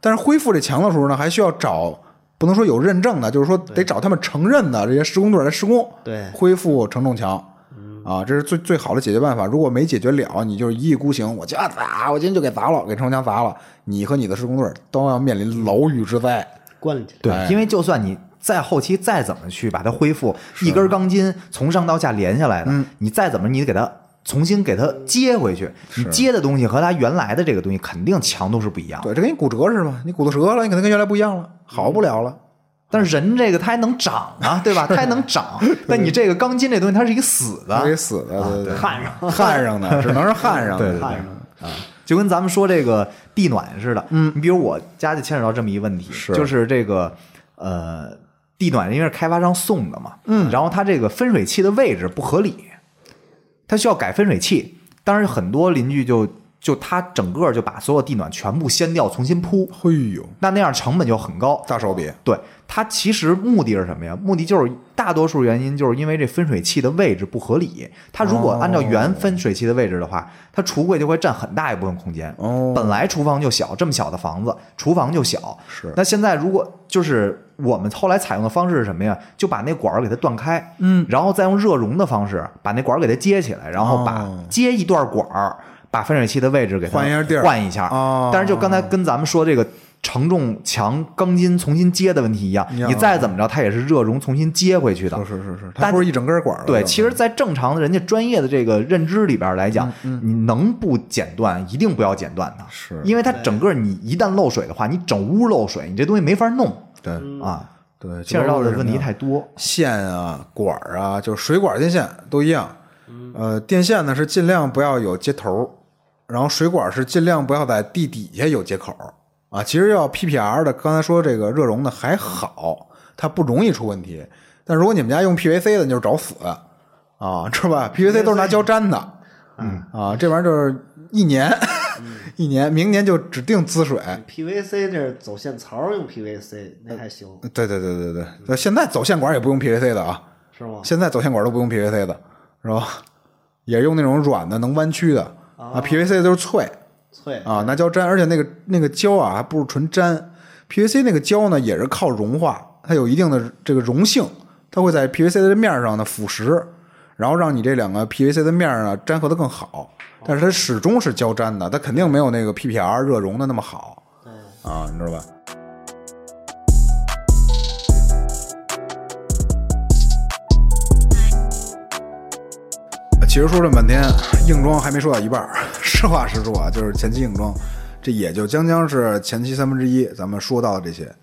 但是恢复这墙的时候呢，还需要找。不能说有认证的，就是说得找他们承认的这些施工队来施工，对恢复承重墙，啊，这是最最好的解决办法。如果没解决了，你就是一意孤行，我就要砸，我今天就给砸了，给城墙砸了，你和你的施工队都要面临牢狱之灾。关进去。对哎，因为就算你在后期再怎么去把它恢复，一根钢筋从上到下连下来的，你再怎么你得给它重新给它接回去，你接的东西和它原来的这个东西肯定强度是不一样的。对，这跟你骨折似的，你骨头折了，你可能跟原来不一样了，好不了了。但是人这个它还能长啊，[LAUGHS] 对吧？它还能长。但你这个钢筋这东西它是一个死的，给死的，对对，焊上焊上的，[LAUGHS] 只能是焊上的。对焊上啊，就跟咱们说这个地暖似的。嗯，你比如我家就牵扯到这么一个问题，是就是这个呃地暖因为是开发商送的嘛，嗯，然后它这个分水器的位置不合理，它需要改分水器。当时很多邻居就就他整个就把所有地暖全部掀掉，重新铺，嘿呦，那那样成本就很高。大手笔，对它其实目的是什么呀？目的就是大多数原因就是因为这分水器的位置不合理。它如果按照原分水器的位置的话，它橱柜就会占很大一部分空间。哦本来厨房就小，这么小的房子，厨房就小。是那现在如果就是我们后来采用的方式是什么呀？就把那管儿给它断开，嗯，然后再用热熔的方式把那管儿给它接起来，然后把哦接一段管儿，把分水器的位置给它换一下地儿。换一下。哦。但是就刚才跟咱们说这个承重墙钢筋重新接的问题一样，你再怎么着，它也是热熔重新接回去的。是是是是，它不是一整根管儿。对，其实，在正常的人家专业的这个认知里边来讲，你能不剪断，一定不要剪断它，是。因为它整个你一旦漏水的话，你整屋漏水，你这东西没法弄对啊，对，牵扯到的问题太多。线啊、管儿啊，就是水管、电线都一样。呃，电线呢是尽量不要有接头，然后水管是尽量不要在地底下有接口啊。其实要 PPR 的，刚才说这个热熔的还好，它不容易出问题。但如果你们家用 PVC 的，你就是找死啊，知道吧？PVC 都是拿胶粘的，嗯啊，这玩意儿就是一年，一年，明年就指定滋水。PVC 这是走线槽用 PVC 那还行对对对对对，那现在走线管也不用 PVC 的啊。是吗？现在走线管都不用 PVC 的，是吧？也用那种软的能弯曲的啊，PVC 都是脆脆啊，拿胶粘，而且那个那个胶啊还不是纯粘，PVC 那个胶呢也是靠融化，它有一定的这个溶性，它会在 PVC 的面上呢腐蚀，然后让你这两个 PVC 的面呢粘合的更好，但是它始终是胶粘的，它肯定没有那个 PPR 热熔的那么好啊，你知道吧？其实说这么半天，硬装还没说到一半儿。实话实说啊，就是前期硬装，这也就将将是前期三分之一咱们说到的这些。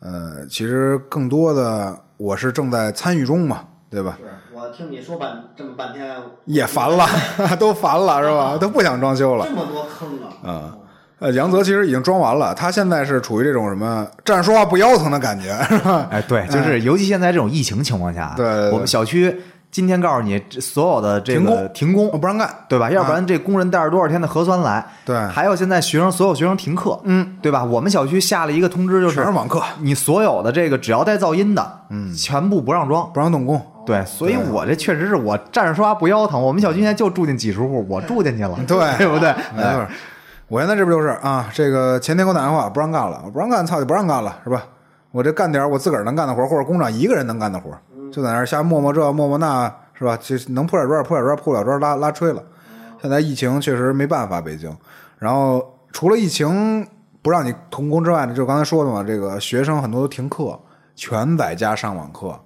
呃，其实更多的我是正在参与中嘛，对吧？是我听你说半这么半天，也烦了，[LAUGHS] 都烦了是吧？都不想装修了这。么多坑啊！啊呃，杨泽其实已经装完了，他现在是处于这种什么站着说话不腰疼的感觉，是吧？哎，对，就是尤其现在这种疫情情况下，对对对我们小区今天告诉你，这所有的这个停工停工不让干，对吧？要不然这工人带着多少天的核酸来？对还有现在学生所有学生停课，嗯，对吧？我们小区下了一个通知，就是全是网课，你所有的这个只要带噪音的，嗯，全部不让装。不让动工。对，所以我这确实是我站着说话不腰疼。我们小区现在就住进几十户，我住进去了，[LAUGHS] 对对不对？[LAUGHS] 没错，我现在这不就是啊？这个前天给我打电话不让干了，我不让干，操就不让干了，是吧？我这干点我自个儿能干的活，或者工厂一个人能干的活，就在那儿瞎磨磨这磨磨那，是吧？就能铺点砖铺点砖，铺不了砖拉拉吹了。现在疫情确实没办法，北京。然后除了疫情不让你童工之外呢，就刚才说的嘛，这个学生很多都停课，全在家上网课。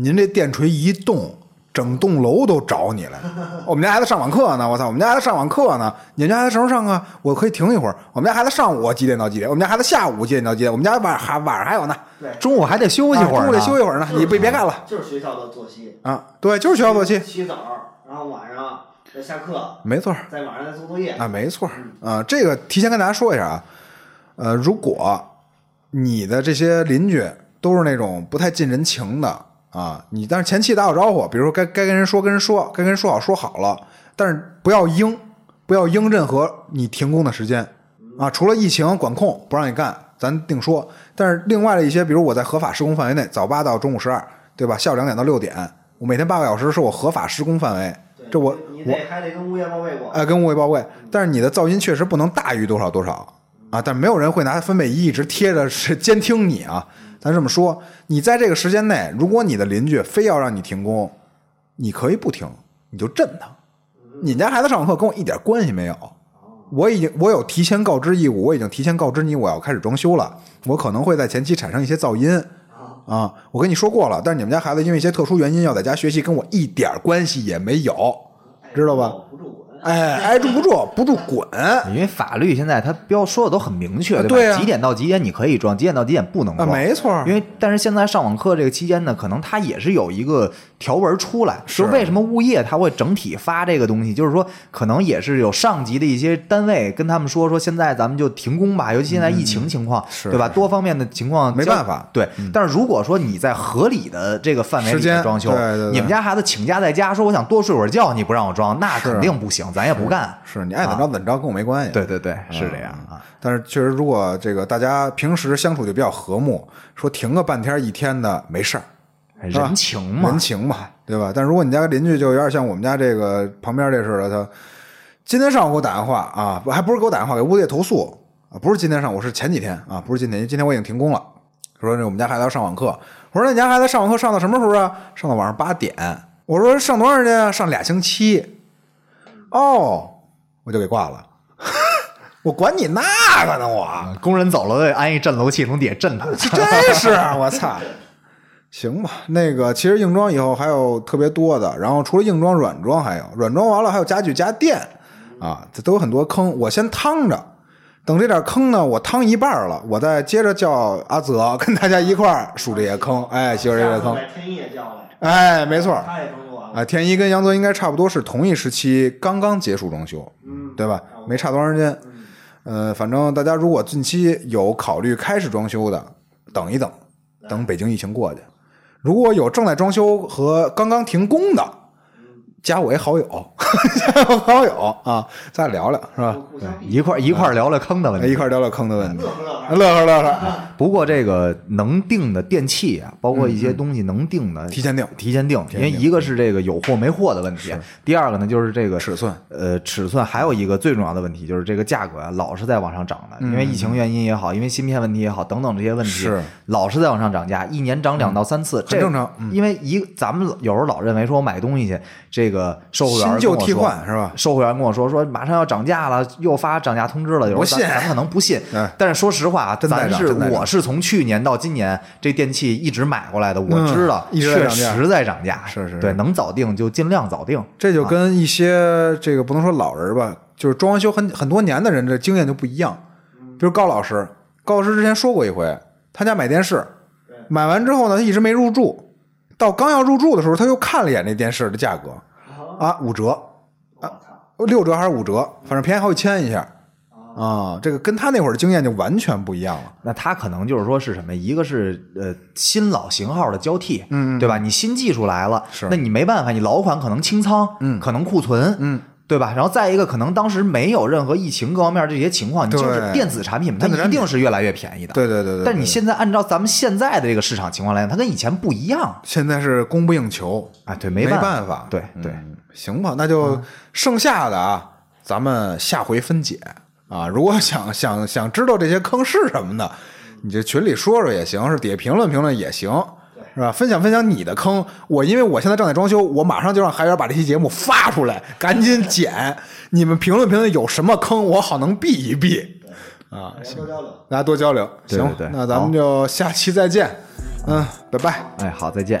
您这电锤一动，整栋楼都找你来。我们家孩子上网课呢，我操！我们家孩子上网课呢，你们家孩子什么时候上啊？我可以停一会儿。我们家孩子上午几点到几点？我们家孩子下午几点到几点？我们家晚还晚上还有呢，中午还得休息会儿呢，啊中午得休息会儿呢。你别别干了就是学校的作息，啊！对，就是学校作息，洗澡，然后晚上再下课，没错在晚上再做作业。啊，没错啊。这个提前跟大家说一下啊，呃，如果你的这些邻居都是那种不太近人情的啊，你但是前期打好招呼，比如说该该跟人说跟人说，该跟人说好说好了，但是不要应，不要应任何你停工的时间啊，除了疫情管控不让你干，咱定说。但是另外的一些，比如我在合法施工范围内，早八到中午十二，对吧？下午两点到六点，我每天八个小时是我合法施工范围，这我我你得还得跟物业报备过。哎，跟物业报备，但是你的噪音确实不能大于多少多少啊！但没有人会拿分贝仪一直贴着是监听你啊。咱这么说，你在这个时间内，如果你的邻居非要让你停工，你可以不停，你就震他。你们家孩子上网课跟我一点关系没有，我已经我有提前告知义务，我已经提前告知你我要开始装修了，我可能会在前期产生一些噪音。啊，我跟你说过了，但是你们家孩子因为一些特殊原因要在家学习，跟我一点关系也没有，知道吧？哎，挨住不住，不住滚。因为法律现在它标说的都很明确，对吧？对啊几点到几点你可以装，几点到几点不能啊，装。没错，因为但是现在上网课这个期间呢，可能它也是有一个条文出来，是为什么物业它会整体发这个东西，就是说可能也是有上级的一些单位跟他们说说，现在咱们就停工吧，尤其现在疫情情况，嗯对吧？多方面的情况没办法嗯对。但是如果说你在合理的这个范围里面装修，对对对你们家孩子请假在家说我想多睡会儿觉，你不让我装，那肯定不行，咱也不干。是你爱怎么着怎么着，跟我没关系。对对对，是这样啊。但是确实，如果这个大家平时相处就比较和睦，说停个半天一天的没事儿，人情嘛人，情嘛，对吧？但如果你家邻居就有点像我们家这个旁边这似的，他今天上午给我打电话啊，还不是给我打电话，给物业投诉啊，不是今天上午，是前几天啊，不是今天，因为今天我已经停工了。说这我们家孩子要上网课，我说那你家孩子上网课上到什么时候啊？上到晚上八点。我说上多长时间啊？上俩星期。哦，我就给挂了。[LAUGHS] 我管你那个呢，我。工人走了得安一震楼器从底下震他。[LAUGHS] 真是我操！行吧，那个其实硬装以后还有特别多的，然后除了硬装、软装还有软装完了还有家具家电啊，这都有很多坑。我先趟着，等这点坑呢，我趟一半了，我再接着叫阿泽跟大家一块儿数这些坑，哎，媳妇儿这些坑，把天野叫来，哎，没错儿，他也装修完了。啊，天一跟杨泽应该差不多是同一时期刚刚结束装修，嗯，对吧？没差多长时间。呃，反正大家如果近期有考虑开始装修的，等一等，等北京疫情过去。如果有正在装修和刚刚停工的，加我一好友，[LAUGHS] 加我好友啊，咱俩聊聊是吧？一块一块聊聊坑的问题。哎一块聊聊坑的问题，乐呵乐呵。不过这个能定的电器啊，包括一些东西能定的，提前定。提前定，因为一个是这个有货没货的问题，第二个呢就是这个尺寸，呃，尺寸，还有一个最重要的问题就是这个价格啊，老是在往上涨的，因为疫情原因也好，因为芯片问题也好，等等这些问题，是。老是在往上涨价，一年涨两到三次，这很正常嗯。因为一咱们有时候老认为说我买东西去，这个售货员新旧替跟我说换是吧？售货员跟我说说马上要涨价了，又发涨价通知了，有时候不信咱咱可能不信。哎，但是说实话啊，真在咱是我是从去年到今年这电器一直买过来的，我知道嗯一直在确涨价。实在涨价，是是是。对，能早定就尽量早定。这就跟一些这个不能说老人吧，就是装修很很多年的人，这经验就不一样。比如高老师，高老师之前说过一回，他家买电视，买完之后呢，他一直没入住，到刚要入住的时候，他又看了一眼那电视的价格，啊，五折，啊，六折还是五折，反正便宜好几千一下。啊，这个跟他那会儿的经验就完全不一样了。那他可能就是说是什么？一个是呃新老型号的交替，嗯，对吧？你新技术来了，是。那你没办法，你老款可能清仓，嗯，可能库存，嗯，对吧？然后再一个，可能当时没有任何疫情各方面这些情况，你就是电子产品，它一定是越来越便宜的，对对对但你现在按照咱们现在的这个市场情况来讲，它跟以前不一样。现在是供不应求，啊，对，没办办法。对对。嗯行吧，那就剩下的啊，咱们下回分解啊。如果想想想知道这些坑是什么的，你就群里说说也行，是底下评论评论也行，是吧？分享分享你的坑。我因为我现在正在装修，我马上就让海源把这期节目发出来，赶紧剪。你们评论评论有什么坑，我好能避一避啊。大家多交流。大家多交流，行，对对对那咱们就下期再见，嗯，拜拜。哎，好，再见。